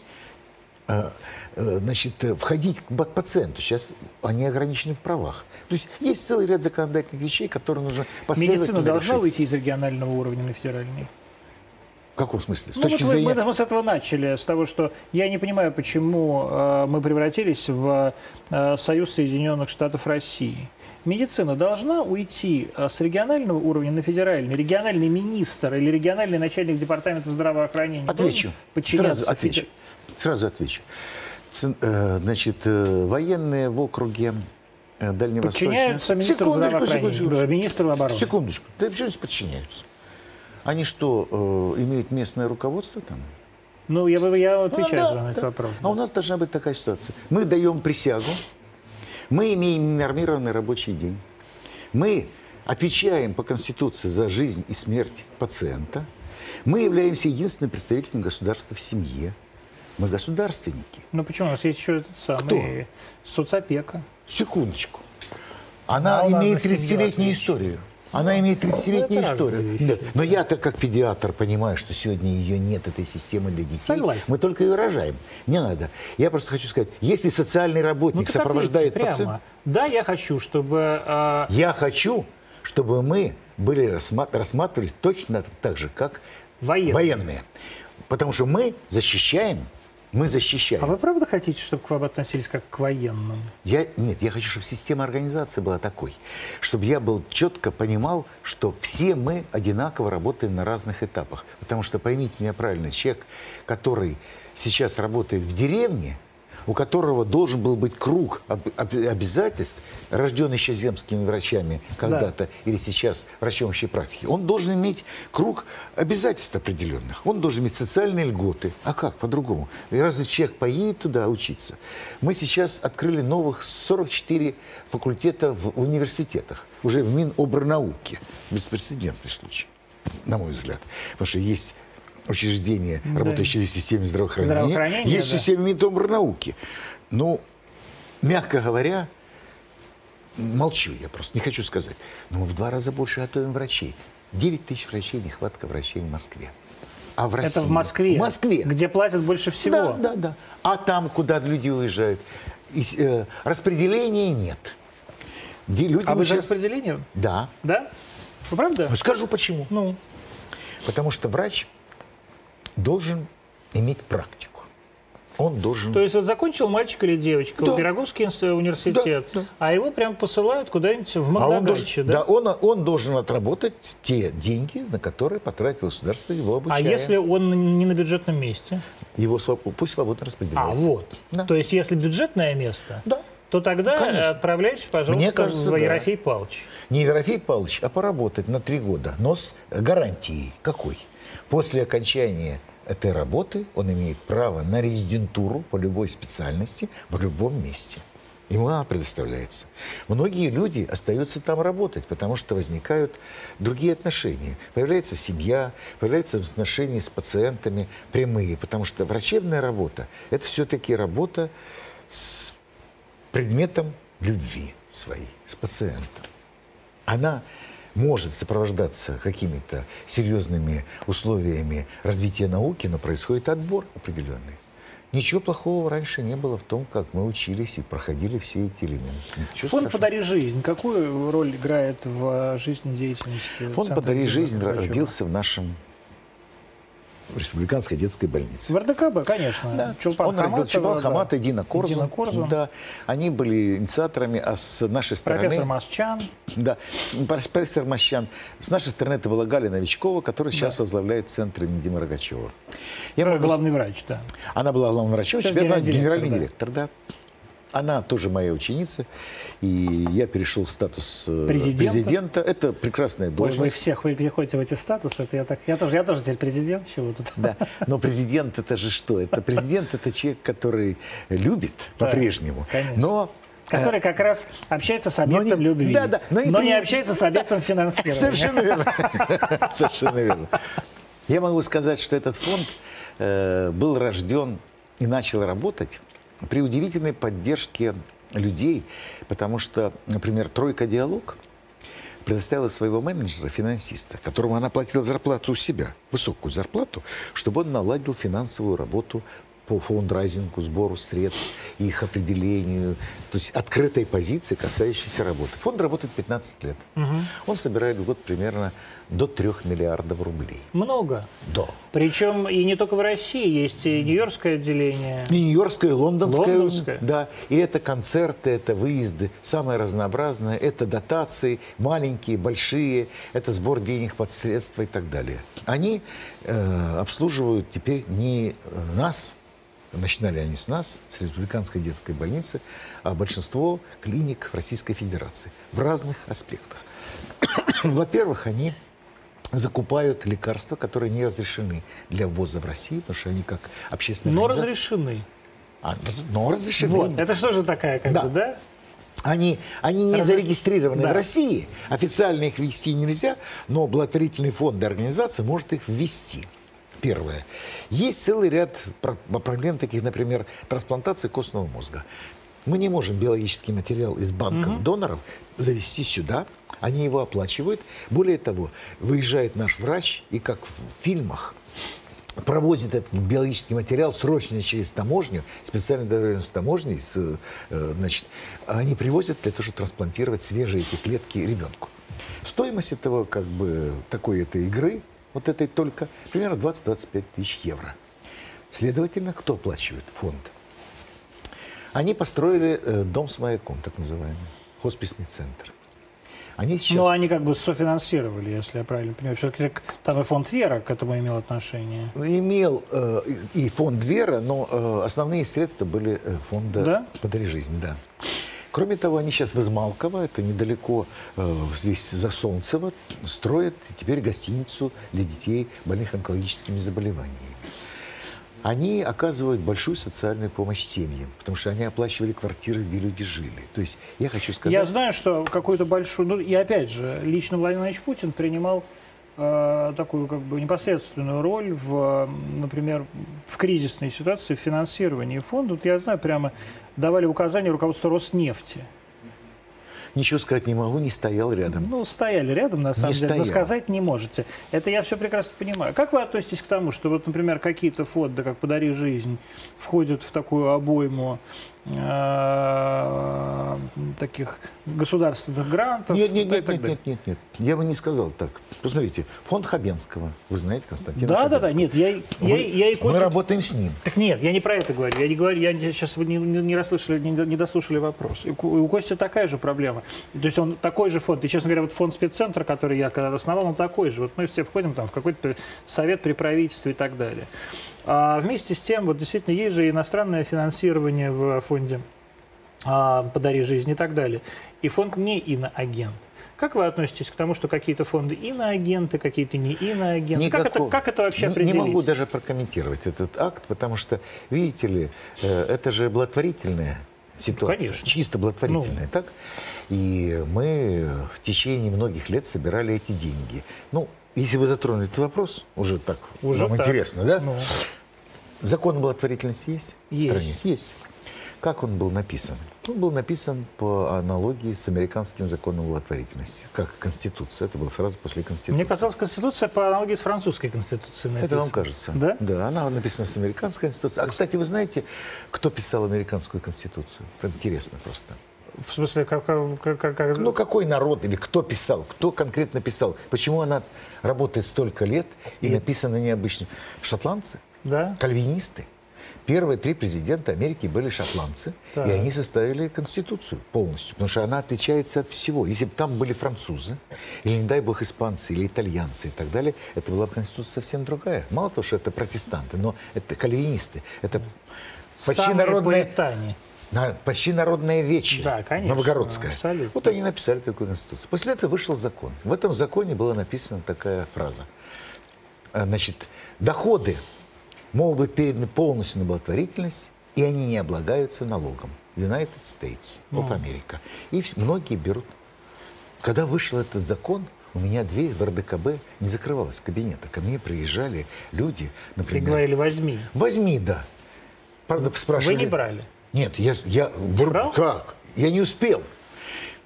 э, э, значит, входить к пациенту. Сейчас они ограничены в правах. То есть есть целый ряд законодательных вещей, которые нужно последовательно Медицина должна решить. выйти из регионального уровня на федеральный? В каком смысле? С ну, точки вот зрения... мы, мы с этого начали, с того, что я не понимаю, почему э, мы превратились в э, Союз Соединенных Штатов России. Медицина должна уйти э, с регионального уровня на федеральный. Региональный министр или региональный начальник департамента здравоохранения Отвечу. подчиняться... Сразу отвечу. Сразу отвечу. Э, значит, э, военные в округе. Подчиняются министру здравоохранения, секундочку. министру обороны. Секундочку. Да почему подчиняются? Они что, э, имеют местное руководство там? Ну, я, я отвечаю ну, да, на этот да. вопрос. А у нас должна быть такая ситуация. Мы даем присягу, мы имеем нормированный рабочий день, мы отвечаем по Конституции за жизнь и смерть пациента, мы являемся единственным представителем государства в семье, мы государственники. Ну почему? У нас есть еще этот самый Кто? соцопека. Секундочку. Она а имеет 30-летнюю историю. Она имеет 30-летнюю ну, историю. Нет. Но я-то как педиатр понимаю, что сегодня ее нет, этой системы для детей. Согласен. Мы только ее рожаем. Не надо. Я просто хочу сказать, если социальный работник ну, сопровождает пациента... Да, я хочу, чтобы... Э... Я хочу, чтобы мы были рассматривались точно так же, как военные. военные. Потому что мы защищаем мы защищаем. А вы правда хотите, чтобы к вам относились как к военным? Я, нет, я хочу, чтобы система организации была такой. Чтобы я был четко понимал, что все мы одинаково работаем на разных этапах. Потому что, поймите меня правильно, человек, который сейчас работает в деревне, у которого должен был быть круг обязательств, рожденный еще земскими врачами когда-то да. или сейчас врачом общей практики, он должен иметь круг обязательств определенных. Он должен иметь социальные льготы. А как по-другому? И разве человек поедет туда учиться? Мы сейчас открыли новых 44 факультета в университетах, уже в Минобрнауке. Беспрецедентный случай, на мой взгляд. Потому что есть учреждения, да. работающие в системе здравоохранения, здравоохранение, есть да. в системе науки. Ну, мягко говоря, молчу я просто, не хочу сказать. Но мы в два раза больше готовим врачей. 9 тысяч врачей, нехватка врачей в Москве. А в России? Это в Москве? В Москве. Где платят больше всего? Да, да, да. А там, куда люди уезжают, и, э, распределения нет. Где люди а уезжают... вы за распределение? Да. Да? Вы правда? Скажу почему. Ну. Потому что врач должен иметь практику. Он должен... То есть вот закончил мальчик или девочка, да. Пироговский университет, да, да. а его прям посылают куда-нибудь в Магдагаче, а да? Да, он, он должен отработать те деньги, на которые потратил государство его обучая. А если он не на бюджетном месте? Его пусть свободно распределяется. А, вот. Да. То есть если бюджетное место, да. то тогда Конечно. отправляйте, пожалуйста, Мне кажется, в Ерофей да. Павлович. Не Ерофей Павлович, а поработать на три года, но с гарантией. Какой? После окончания этой работы он имеет право на резидентуру по любой специальности в любом месте. Ему она предоставляется. Многие люди остаются там работать, потому что возникают другие отношения. Появляется семья, появляются отношения с пациентами прямые, потому что врачебная работа – это все-таки работа с предметом любви своей, с пациентом. Она может сопровождаться какими-то серьезными условиями развития науки, но происходит отбор определенный. Ничего плохого раньше не было в том, как мы учились и проходили все эти элементы. Ничего Фонд страшного. «Подари жизнь» какую роль играет в жизнедеятельности? Фонд «Подари жизнь» Горбачева? родился в нашем в республиканской детской больнице. В РДКБ, конечно. Да. Чулпан Он родил Хаматова, Чулпан да. Хамат и Дина Корзун. Дина Корзун. Да, они были инициаторами, а с нашей стороны... Профессор Масчан. Да, профессор Мощан. С нашей стороны это была Галя Новичкова, которая сейчас Да. возглавляет центр имени Димы Рогачева. Я могу- Главный врач, да. Она была главным врачом, Сейчас теперь она генеральный директор, директор, да. Она тоже моя ученица, и я перешел в статус э, Президента. президента. Это прекрасная Ой, должность. вы всех вы переходите в эти статусы. Это я, так, я, тоже, я тоже теперь президент. Чего тут? Да. Но президент это же что? Это президент это человек, который любит Да, по-прежнему. конечно. Но э, Который как раз общается с но объектом не- любви. да, да, но но не не при- общается с объектом финансирования. Совершенно верно. Совершенно верно. Я могу сказать, что этот фонд э, был рожден и начал работать при удивительной поддержке людей, потому что, например, «Тройка Диалог» предоставила своего менеджера, финансиста, которому она платила зарплату у себя, высокую зарплату, чтобы он наладил финансовую работу по фондрайзингу, сбору средств, их определению, то есть открытой позиции, касающейся работы. Фонд работает 15 лет. Он собирает в год примерно до 3 миллиардов рублей. Много. До. Причем и не только в России, есть и Нью-Йоркское отделение. И Нью-Йоркская, и лондонская. Лондонская. Да. И это концерты, это выезды, самое разнообразное. Это дотации, маленькие, большие. Это сбор денег под средства и так далее. Они э, обслуживают теперь не э, нас, начинали они с нас, с Республиканской детской больницы, а большинство клиник в Российской Федерации в разных аспектах. Во-первых, они закупают лекарства, которые не разрешены для ввоза в Россию, потому что они как общественные Но разрешены. а, но разрешены. Вот. Это что же такая, как Да. бы, да? Они, они не Разре- зарегистрированы Да. в России. Официально их ввести нельзя, но благотворительный фонд организация может их ввести. Первое. Есть целый ряд про- проблем, таких, например, трансплантации костного мозга. Мы не можем биологический материал из банков доноров завести сюда. Они его оплачивают. Более того, выезжает наш врач и, как в фильмах, провозит этот биологический материал срочно через таможню, специально договоренность с таможней, с, э, значит, они привозят для того, чтобы трансплантировать свежие эти клетки ребенку. Стоимость этого, как бы, такой этой игры, вот этой только, примерно 20-25 тысяч евро. Следовательно, кто оплачивает фонд? Они построили э, дом с маяком, так называемый, хосписный центр. Они сейчас... Ну, они как бы софинансировали, если я правильно понимаю. Все-таки там и фонд Вера к этому имел отношение. имел э, и фонд Вера, но э, основные средства были э, фонда Да? «Подари жизнь», да. Кроме того, они сейчас в Измалково, это недалеко э, здесь за Солнцево, строят теперь гостиницу для детей, больных онкологическими заболеваниями. Они оказывают большую социальную помощь семьям, потому что они оплачивали квартиры, где люди жили. То есть я хочу сказать... Я знаю, что какую-то большую... Ну, и опять же, лично Владимир Владимирович Путин принимал такую как бы непосредственную роль в, например, в кризисной ситуации в финансировании фонда. Вот я знаю, прямо давали указания руководству Роснефти. Ничего сказать не могу, не стоял рядом. Ну, стояли рядом, на самом Не деле, но стоял. сказать не можете. Это я все прекрасно понимаю. Как вы относитесь к тому, что, вот, например, какие-то фонды, как «Подари жизнь», входят в такую обойму э, таких государственных грантов Нет, нет, да, и нет, так нет, далее? нет, нет, нет. Я бы не сказал так. Посмотрите, фонд Хабенского. Вы знаете Константина Да, да, да, Хабенского? нет, я, я, Мы, я и мы Костя- работаем с ним. Так нет, я не про это говорю. Я не говорю, я сейчас вы не, не, расслышали, не, не дослушали вопрос. И у Кости такая же проблема. То есть он такой же фонд. И, честно говоря, вот фонд спеццентра, который я когда основал, он такой же. Вот мы все входим там в какой-то совет при правительстве и так далее. А вместе с тем, вот действительно, есть же иностранное финансирование в фонде а, «Подари жизнь» и так далее. И фонд не иноагент. Как вы относитесь к тому, что какие-то фонды иноагенты, какие-то не иноагенты? Как это, Никакого. как это вообще определить? Не могу даже прокомментировать этот акт, потому что, видите ли, э, это же благотворительная ситуация. Конечно. Ну. Чисто благотворительная, так? И мы в течение многих лет собирали эти деньги. Ну, если вы затронули этот вопрос, уже так, Уже вам так. интересно, да? Ну. Закон благотворительности есть? в Есть. стране? Есть. как он был написан? Он был написан по аналогии с американским законом благотворительности, как Конституция. Это была фраза после Конституции. Мне казалось, Конституция по аналогии с французской Конституцией написана. Это вам кажется? Да? Да, она написана с американской Конституцией. А, кстати, вы знаете, кто писал американскую Конституцию? Это интересно просто. В смысле, как... как, как. Ну, какой народ или кто писал, кто конкретно писал? Почему она работает столько лет и, и... написана необычно? Шотландцы? Да. Кальвинисты? Первые три президента Америки были шотландцы, так. и они составили Конституцию полностью, потому что она отличается от всего. Если бы там были французы, или, не дай бог, испанцы, или итальянцы и так далее, это была бы Конституция совсем другая. Мало того, что это протестанты, но это кальвинисты, это почти Самые народные... поэтане. На, почти народная вечь, да, конечно, новгородская. Абсолютно. Вот они написали такую конституцию. После этого вышел закон. В этом законе была написана такая фраза. А, значит, доходы могут быть переданы полностью на благотворительность, и они не облагаются налогом. United States of America. И многие берут. Когда вышел этот закон, у меня дверь в РДКБ не закрывалась кабинета. Ко мне приезжали люди, например... И говорили, возьми. Возьми, да. Правда, спрашивали... Вы не брали? Нет, я... я брал? Как? Я не успел.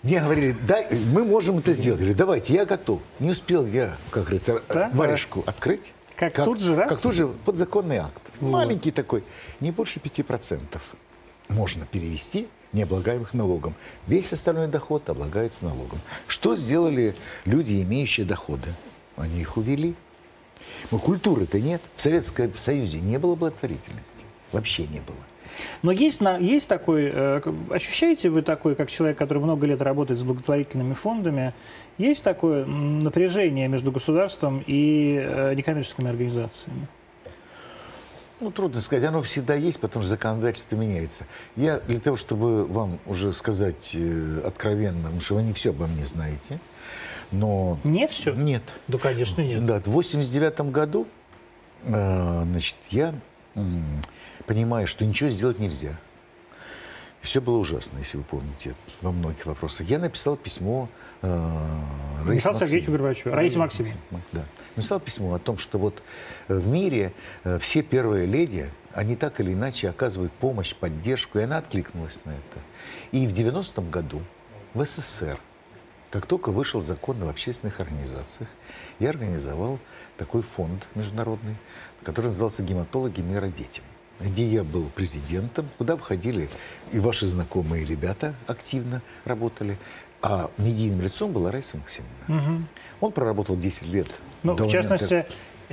Мне говорили, дай, мы можем это сделать. Говорю, давайте, я готов. Не успел я, как говорится, Да? варежку открыть. Как тут же раз? Как тут же подзаконный акт. Вот. Маленький такой, не больше 5% можно перевести необлагаемых налогом. Весь остальной доход облагается налогом. Что сделали люди, имеющие доходы? Они их увели. Но культуры-то нет. В Советском Союзе не было благотворительности. Вообще не было. Но есть, на, есть такой, э, ощущаете вы такой, как человек, который много лет работает с благотворительными фондами, есть такое напряжение между государством и э, некоммерческими организациями? Ну, трудно сказать. Оно всегда есть, потому что законодательство меняется. Я для того, чтобы вам уже сказать э, откровенно, потому что вы не все обо мне знаете, но... Не все? Нет. Да, конечно, нет. Да, в 89 году, э, значит, я э, понимаю, что ничего сделать нельзя. Все было ужасно, если вы помните, во многих вопросах. Я написал письмо э, Раисе Михаилу Сергеевичу Горбачеву, Раисе Максимовне. Да. Написал письмо о том, что вот э, в мире э, все первые леди, они так или иначе оказывают помощь, поддержку, и она откликнулась на это. И в 90-м году в СССР, как только вышел закон об общественных организациях, я организовал такой фонд международный, который назывался «Гематологи мира детям» где я был президентом, куда входили и ваши знакомые ребята активно работали, а медийным лицом была Раиса Максимовна. Угу. Он проработал 10 лет. Ну, в частности,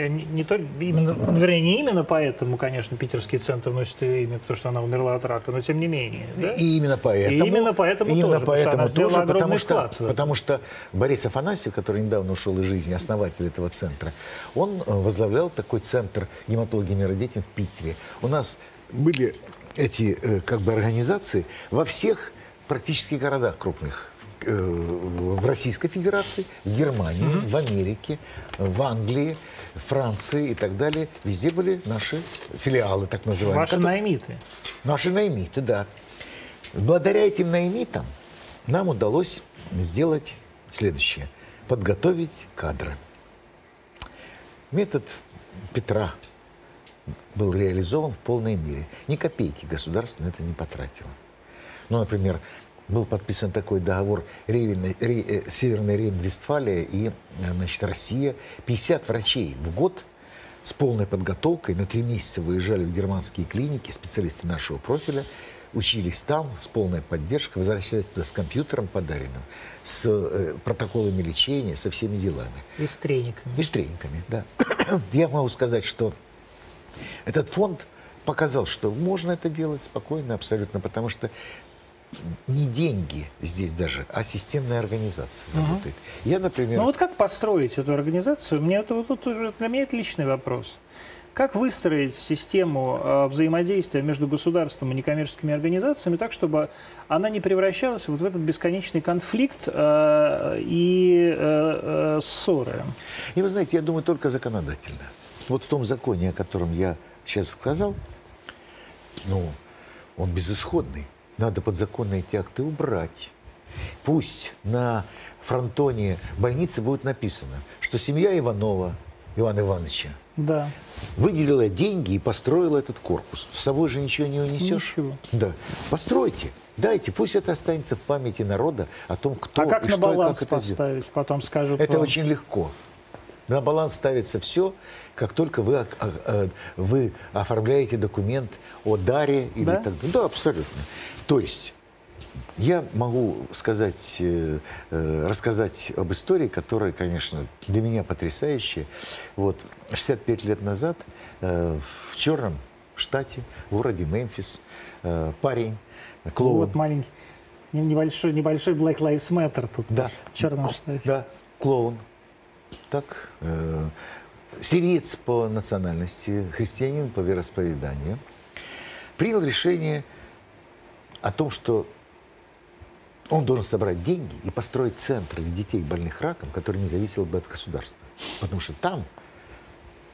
не, не только, именно, ну, вернее, не именно поэтому, конечно, питерский центр носит ее имя, потому что она умерла от рака, но тем не менее. Да? И именно поэтому. И именно поэтому именно тоже, потому что поэтому она сделала тоже, огромный потому что, вклад потому что Борис Афанасьев, который недавно ушел из жизни, основатель этого центра, он э, возглавлял такой центр гематологии детям в Питере. У нас были эти э, как бы организации во всех практически городах крупных э, в Российской Федерации, в Германии, в Америке, в Англии, Франции и так далее. Везде были наши филиалы, так называемые. Ваши которые- наймиты. Наши наймиты, да. Благодаря этим наймитам нам удалось сделать следующее. Подготовить кадры. Метод Петра был реализован в полной мере. Ни копейки государство на это не потратило. Ну, например, был подписан такой договор Рейвен- Ре- э, Северная Рейн-Вестфалия и э, значит, Россия. 50 врачей в год с полной подготовкой на три месяца выезжали в германские клиники, специалисты нашего профиля, учились там с полной поддержкой, возвращались туда с компьютером подаренным, с э, протоколами лечения, со всеми делами. И с трениками. И с тренингами, да. Я могу сказать, что этот фонд показал, что можно это делать спокойно абсолютно, потому что не деньги здесь даже, а системная организация работает. Я, например... Ну вот как построить эту организацию? Мне это вот тут уже для меня это личный вопрос. Как выстроить систему э, взаимодействия между государством и некоммерческими организациями так, чтобы она не превращалась вот в этот бесконечный конфликт э, и э, ссоры? И вы знаете, я думаю, только законодательно. Вот в том законе, о котором я сейчас сказал, ну, он безысходный. Надо подзаконные эти акты убрать. Пусть на фронтоне больницы будет написано, что семья Иванова Ивана Ивановича, Да. выделила деньги и построила этот корпус. С собой же ничего не унесешь. Ничего. Да. Постройте. Дайте, пусть это останется в памяти народа о том, кто а как и на что и баланс как это сделал. поставить? Потом скажут Это вам. очень легко. На баланс ставится все, как только вы, а- а, вы оформляете документ о даре или Да? так далее. Да, абсолютно. То есть я могу сказать, э, э, рассказать об истории, которая, конечно, для меня потрясающая. Вот 65 лет назад э, в черном штате, в городе Мемфис, парень, клоун, Вот маленький, не- небольшой, небольшой Black Lives Matter тут. Да. В черном штате. Да, клоун. Так, э, сириец по национальности, христианин по вероисповеданию, принял решение о том, что он должен собрать деньги и построить центр для детей больных раком, который не зависел бы от государства. Потому что там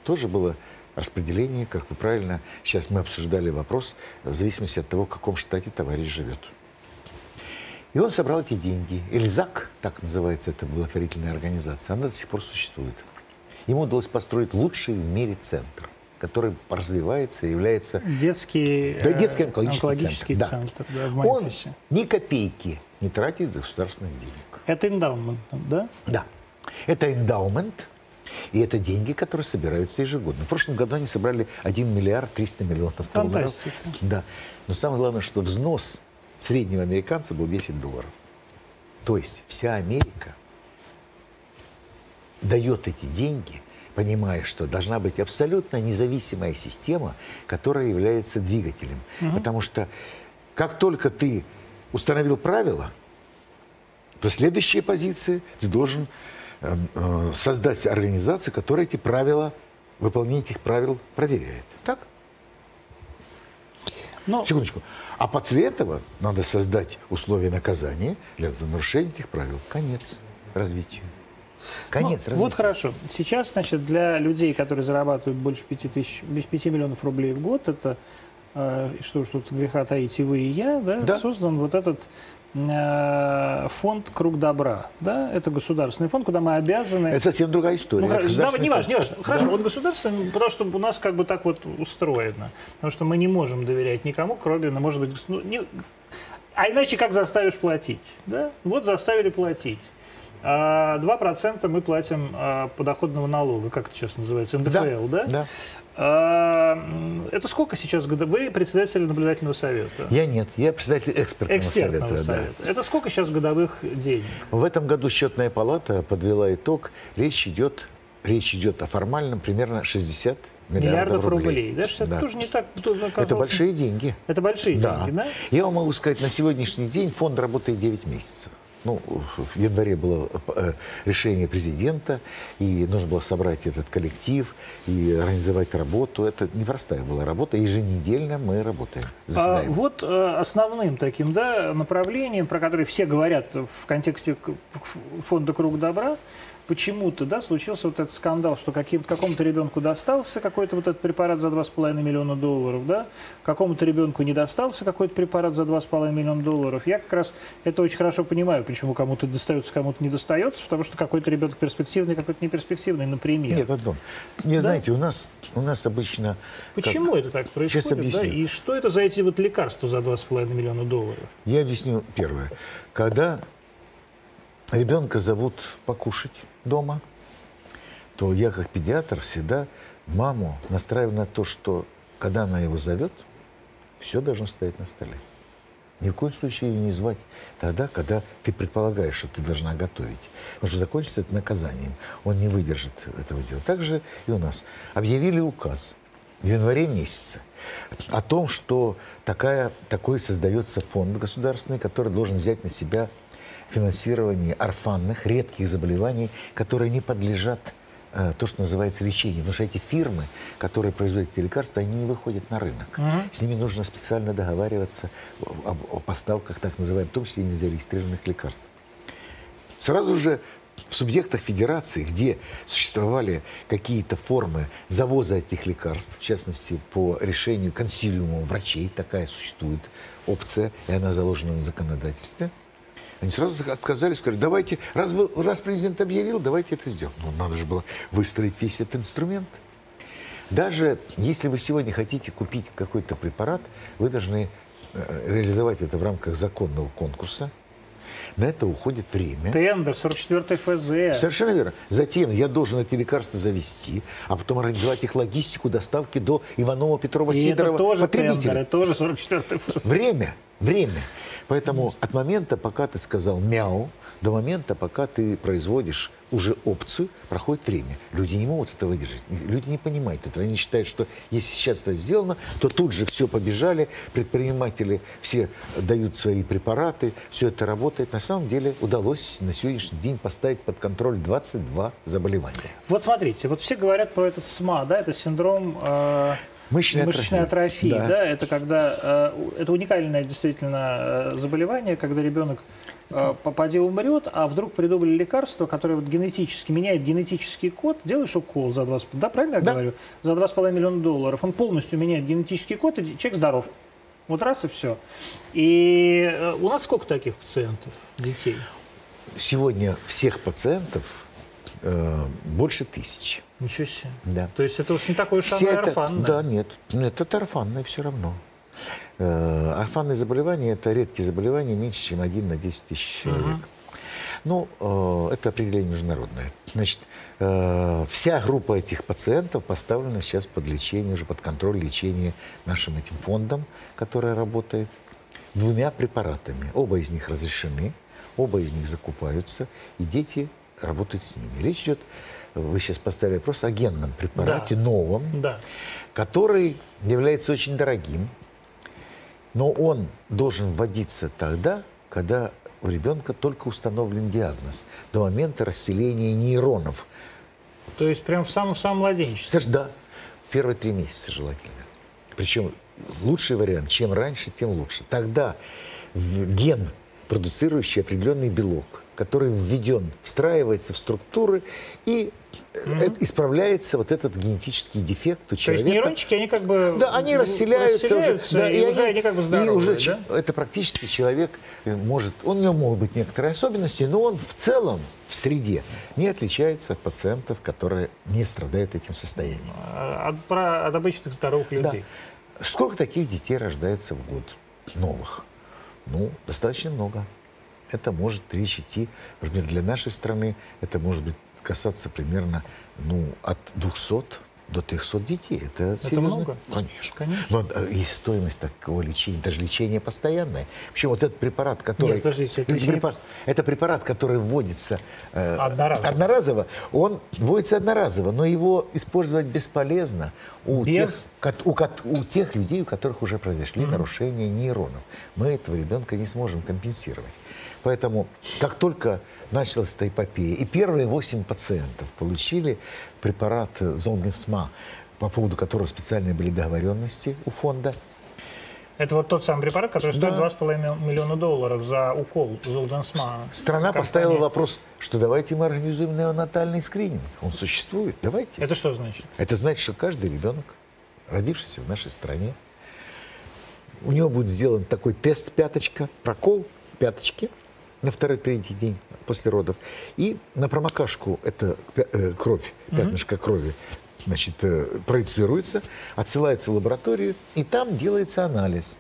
тоже было распределение, как вы правильно, сейчас мы обсуждали вопрос, в зависимости от того, в каком штате товарищ живет. И он собрал эти деньги. Эльзак, так называется эта благотворительная организация, она до сих пор существует. Ему удалось построить лучший в мире центр, который развивается и является... Детский, Да, э, детский онкологический, онкологический центр. центр, да, в Он ни копейки не тратит за государственных денег. Это эндаумент, да? Да. Это эндаумент, и это деньги, которые собираются ежегодно. В прошлом году они собрали 1 миллиард 300 миллионов долларов. Да. Но самое главное, что взнос среднего американца был 10 долларов. То есть вся Америка дает эти деньги, понимая, что должна быть абсолютно независимая система, которая является двигателем. Потому что как только ты установил правила, то следующая позиция ты должен эм, э, создать организацию, которая эти правила, выполнение этих правил проверяет. Так? Ну, Секундочку. А после этого надо создать условия наказания для нарушения этих правил. Конец развитию. Конец ну, вот хорошо. Сейчас, значит, для людей, которые зарабатывают больше 5, тысяч, 5 миллионов рублей в год, это, э, что уж тут греха таить, и вы, и я, да, Да. создан вот этот э, фонд «Круг добра». Да? Это государственный фонд, куда мы обязаны... Это совсем другая история. Ну, хорошо, Государственный да, не важно, не важно. Хорошо, вот государство, ну, потому что у нас как бы так вот устроено. Потому что мы не можем доверять никому, кроме, ну, может быть, ну, не- а иначе как заставишь платить? Да? Вот заставили платить. А 2% мы платим а, подоходного налога, как это сейчас называется, НДФЛ, да? Да. А, м, это сколько сейчас года? Вы председатель наблюдательного совета? Я нет, я председатель экспертного, Экспертного совета. да. совета. Это сколько сейчас годовых денег? В этом году счетная палата подвела итог. Речь идет, речь идет о формальном примерно 60 миллиардов, Миллиардов рублей. рублей. Да, что это Да. тоже не так. тут Это оказалось- большие деньги. Это большие Да. деньги, да? Я вам могу сказать, на сегодняшний день фонд работает 9 месяцев. Ну, в январе было э, решение президента, и нужно было собрать этот коллектив и организовать работу. Это непростая была работа. Еженедельно мы работаем. А, заседаем. вот э, основным таким да, направлением, про которое все говорят в контексте фонда «Круг добра», почему-то да, случился вот этот скандал, что какому-то ребенку достался какой-то вот этот препарат за 2,5 миллиона долларов, да, какому-то ребенку не достался какой-то препарат за 2,5 миллиона долларов. Я как раз это очень хорошо понимаю, почему кому-то достается, кому-то не достается, потому что какой-то ребенок перспективный, какой-то неперспективный, например. Нет, Антон, не знаете, у нас, у нас обычно... как- Почему это так Сейчас происходит? Да? объясню. И что это за эти вот лекарства за 2,5 миллиона долларов? Я объясню первое. Когда ребенка зовут покушать дома, то я как педиатр всегда маму настраиваю на то, что когда она его зовет, все должно стоять на столе. Ни в коем случае ее не звать тогда, когда ты предполагаешь, что ты должна готовить. Потому что закончится это наказанием. Он не выдержит этого дела. Так же и у нас. Объявили указ в январе месяце о том, что такая, такой создается фонд государственный, который должен взять на себя финансирование орфанных, редких заболеваний, которые не подлежат э, то, что называется лечению. Потому что эти фирмы, которые производят эти лекарства, они не выходят на рынок. Мгм. С ними нужно специально договариваться о, о поставках, так называемых, в том числе и незарегистрированных лекарств. Сразу же в субъектах федерации, где существовали какие-то формы завоза этих лекарств, в частности, по решению консилиума врачей, такая существует опция, и она заложена в законодательстве, Они сразу отказались, сказали, давайте, раз, вы, раз президент объявил, давайте это сделаем. Ну, надо же было выстроить весь этот инструмент. Даже если вы сегодня хотите купить какой-то препарат, вы должны э, реализовать это в рамках законного конкурса. На это уходит время. Тендер, 44 ФЗ. Совершенно верно. Затем я должен эти лекарства завести, а потом организовать их логистику доставки до Иванова, Петрова, И Сидорова, это тоже потребителя. тендер, это тоже 44 ФЗ. Время, время. Поэтому от момента, пока ты сказал мяу, до момента, пока ты производишь уже опцию, проходит время. Люди не могут это выдержать. Люди не понимают этого. Они считают, что если сейчас это сделано, то тут же все побежали, предприниматели все дают свои препараты, все это работает. На самом деле удалось на сегодняшний день поставить под контроль 22 заболевания. Вот смотрите, вот все говорят про этот СМА, да, это синдром э, Мышечная мышечной атрофия. атрофии, Да. да. это когда э, это уникальное действительно э, заболевание, когда ребенок э, попади умрет, а вдруг придумали лекарство, которое вот генетически меняет генетический код, делаешь укол за 2,5, да, правильно я Да. говорю, за 2,5 миллиона долларов, он полностью меняет генетический код, и человек здоров. Вот раз и все. И у нас сколько таких пациентов, детей? Сегодня всех пациентов э, больше тысячи. Ничего себе. Да. То есть это уж не такое уж Все оно это- орфанное. Да, нет. Это орфанное все равно. Э, орфанные заболевания – это редкие заболевания, меньше, чем один на 10 тысяч человек. Мгм. Ну, э, это определение международное. Значит, э, вся группа этих пациентов поставлена сейчас под лечение, уже под контроль лечения нашим этим фондом, который работает, двумя препаратами. Оба из них разрешены, оба из них закупаются, и дети работают с ними. Речь идет, вы сейчас поставили вопрос о генном препарате, Да. новом, Да. который является очень дорогим, но он должен вводиться тогда, когда у ребенка только установлен диагноз, до момента расселения нейронов. То есть прям в самом-самом младенчестве. Да, первые три месяца желательно. Причем лучший вариант, чем раньше, тем лучше. Тогда в ген, продуцирующий определенный белок, который введен, встраивается в структуры и э, исправляется вот этот генетический дефект у То есть человека. нейрончики, они как бы Да, они расселяются, расселяются, уже, да, и, уже они как бы и здоровые, уже да? это практически человек э, может, он, у него могут быть некоторые особенности, но он в целом в среде не отличается от пациентов, которые не страдают этим состоянием. А, От, про- от обычных здоровых Да. людей. Сколько таких детей рождается в год новых? Ну, достаточно много. Это может речь идти, например, для нашей страны, это может быть касаться примерно ну, от 200 до 300 детей. Это, серьезно. много? Конечно. Конечно. Но э, и стоимость такого лечения, даже лечение постоянное. Причем вот этот препарат, который... Нет, подождите, это это, лечение- препарат, это препарат, который вводится э, Одноразово. одноразово, он вводится одноразово, но его использовать бесполезно у, Без? тех, у, у тех людей, у которых уже произошли нарушения нейронов. Мы этого ребенка не сможем компенсировать. Поэтому, как только началась эта эпопея, и первые 8 пациентов получили препарат Золгенсма, по поводу которого специальные были договоренности у фонда, Это вот тот самый препарат, который стоит Да. 2,5 миллиона долларов за укол Золденсма. страна Компания. поставила вопрос, что давайте мы организуем неонатальный скрининг. Он существует, давайте. Это что значит? Это значит, что каждый ребенок, родившийся в нашей стране, у него будет сделан такой тест пяточка, прокол пяточки на второй-третий день после родов. И на промокашку пя- э, кровь, пятнышко крови, значит, э, проецируется, отсылается в лабораторию, и там делается анализ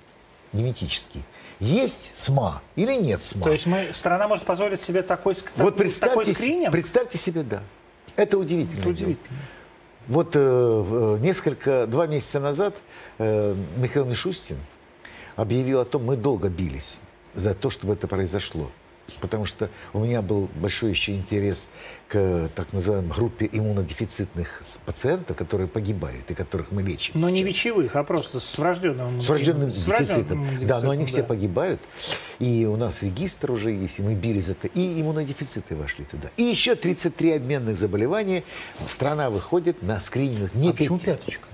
генетический. Есть СМА или нет СМА? То есть мы, страна может позволить себе такой, вот такой представьте, с- скрининг? представьте себе, да. Это удивительно. Это удивительно. Вот э, э, несколько, два месяца назад э, Михаил Мишустин объявил о том, мы долго бились за то, чтобы это произошло. Потому что у меня был большой еще интерес к так называемой группе иммунодефицитных пациентов, которые погибают и которых мы лечим. Но не сейчас. вечевых, а просто с врожденным С врожденным с врожденным дефицитом. Да, но они дефицитом, все да. погибают. И у нас регистр уже есть, и мы бились за это. И иммунодефициты вошли туда. И еще 33 обменных заболевания. Страна выходит на скрининг. Не А почему пяточка?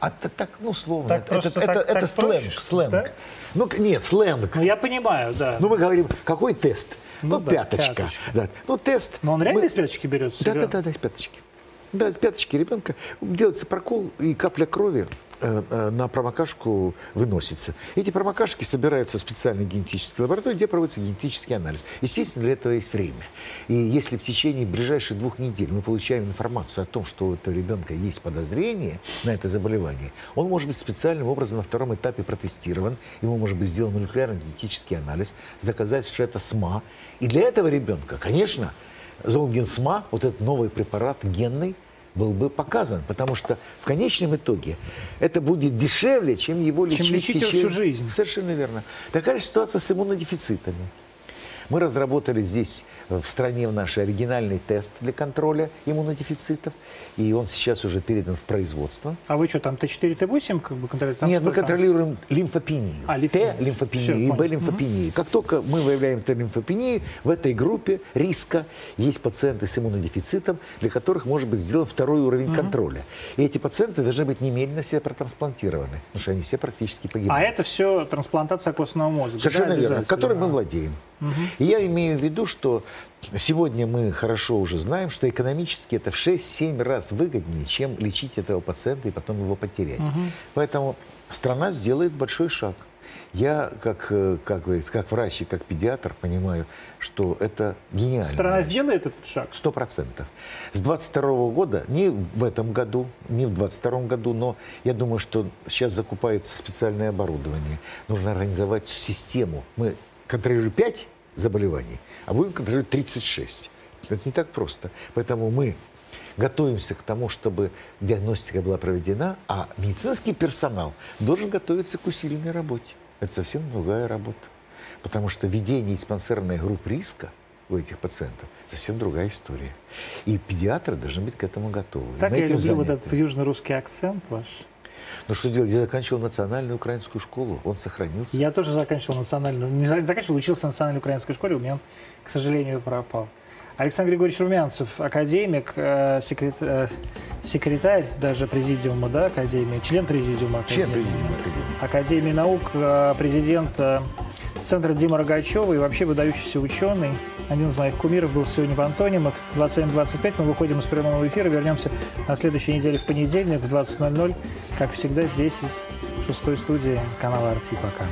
А так, ну, словно. Так это это, так- это так сленг. проще, сленг. да? Ну, нет, сленг. Ну, я понимаю, да. Ну, мы говорим, какой тест? Ну Ну, да, пяточка. пяточка. Да. Ну, тест. Но он реально мы- из пяточки берется? Да, да, да, да, из пяточки. Да, из пяточки ребенка делается прокол и капля крови на промокашку выносится. Эти промокашки собираются в специальной генетической лаборатории, где проводится генетический анализ. Естественно, для этого есть время. И если в течение ближайших двух недель мы получаем информацию о том, что у этого ребенка есть подозрение на это заболевание, он может быть специальным образом на втором этапе протестирован, ему может быть сделан молекулярный генетический анализ, заказать, что это СМА. И для этого ребенка, конечно, Золгенсма, вот этот новый препарат генный, был бы показан, потому что в конечном итоге это будет дешевле, чем его лечить, чем лечить течение... всю жизнь. Совершенно верно. Такая же ситуация с иммунодефицитами. Мы разработали здесь, в стране, в нашей оригинальный тест для контроля иммунодефицитов, и он сейчас уже передан в производство. А вы что, там Т4, Т8 как бы контролируете? Нет, мы контролируем там? лимфопению. А, лимфопению. Т – лимфопению и Б – лимфопению. Угу. Как только мы выявляем Т-лимфопению, в этой группе риска есть пациенты с иммунодефицитом, для которых может быть сделан второй уровень угу. контроля. И эти пациенты должны быть немедленно все протрансплантированы, потому что они все практически погибают. А это все трансплантация костного мозга? Совершенно да, верно, которой да. мы владеем. Угу. И я имею в виду, что сегодня мы хорошо уже знаем, что экономически это в 6-7 раз выгоднее, чем лечить этого пациента и потом его потерять. Угу. Поэтому страна сделает большой шаг. Я, как, э, как, как врач и как педиатр, понимаю, что это гениально. Страна вещь. сделает этот шаг? Сто процентов. С 22 года, не в этом году, не в 22 году, но я думаю, что сейчас закупается специальное оборудование. Нужно организовать систему. Мы контролируем 5 заболеваний, а будем контролировать 36. Это не так просто. Поэтому мы готовимся к тому, чтобы диагностика была проведена, а медицинский персонал должен готовиться к усиленной работе. Это совсем другая работа. Потому что ведение диспансерной группы риска у этих пациентов совсем другая история. И педиатры должны быть к этому готовы. Так я люблю вот этот южно-русский акцент ваш. Ну что делать? Я заканчивал национальную украинскую школу, он сохранился. Я тоже заканчивал национальную, не заканчивал, учился в национальной украинской школе, у меня он, к сожалению, пропал. Александр Григорьевич Румянцев, академик, э, секрет, э, секретарь даже президиума да, Академии, член президиума Академии. Член президиума Академии. Академии наук, э, президент Центра Дима Рогачева и вообще выдающийся ученый. Один из моих кумиров был сегодня в Антонимах. 27.25 мы выходим из прямого эфира. Вернемся на следующей неделе в понедельник в 20.00. Как всегда, здесь из шестой студии канала «Арти». Пока.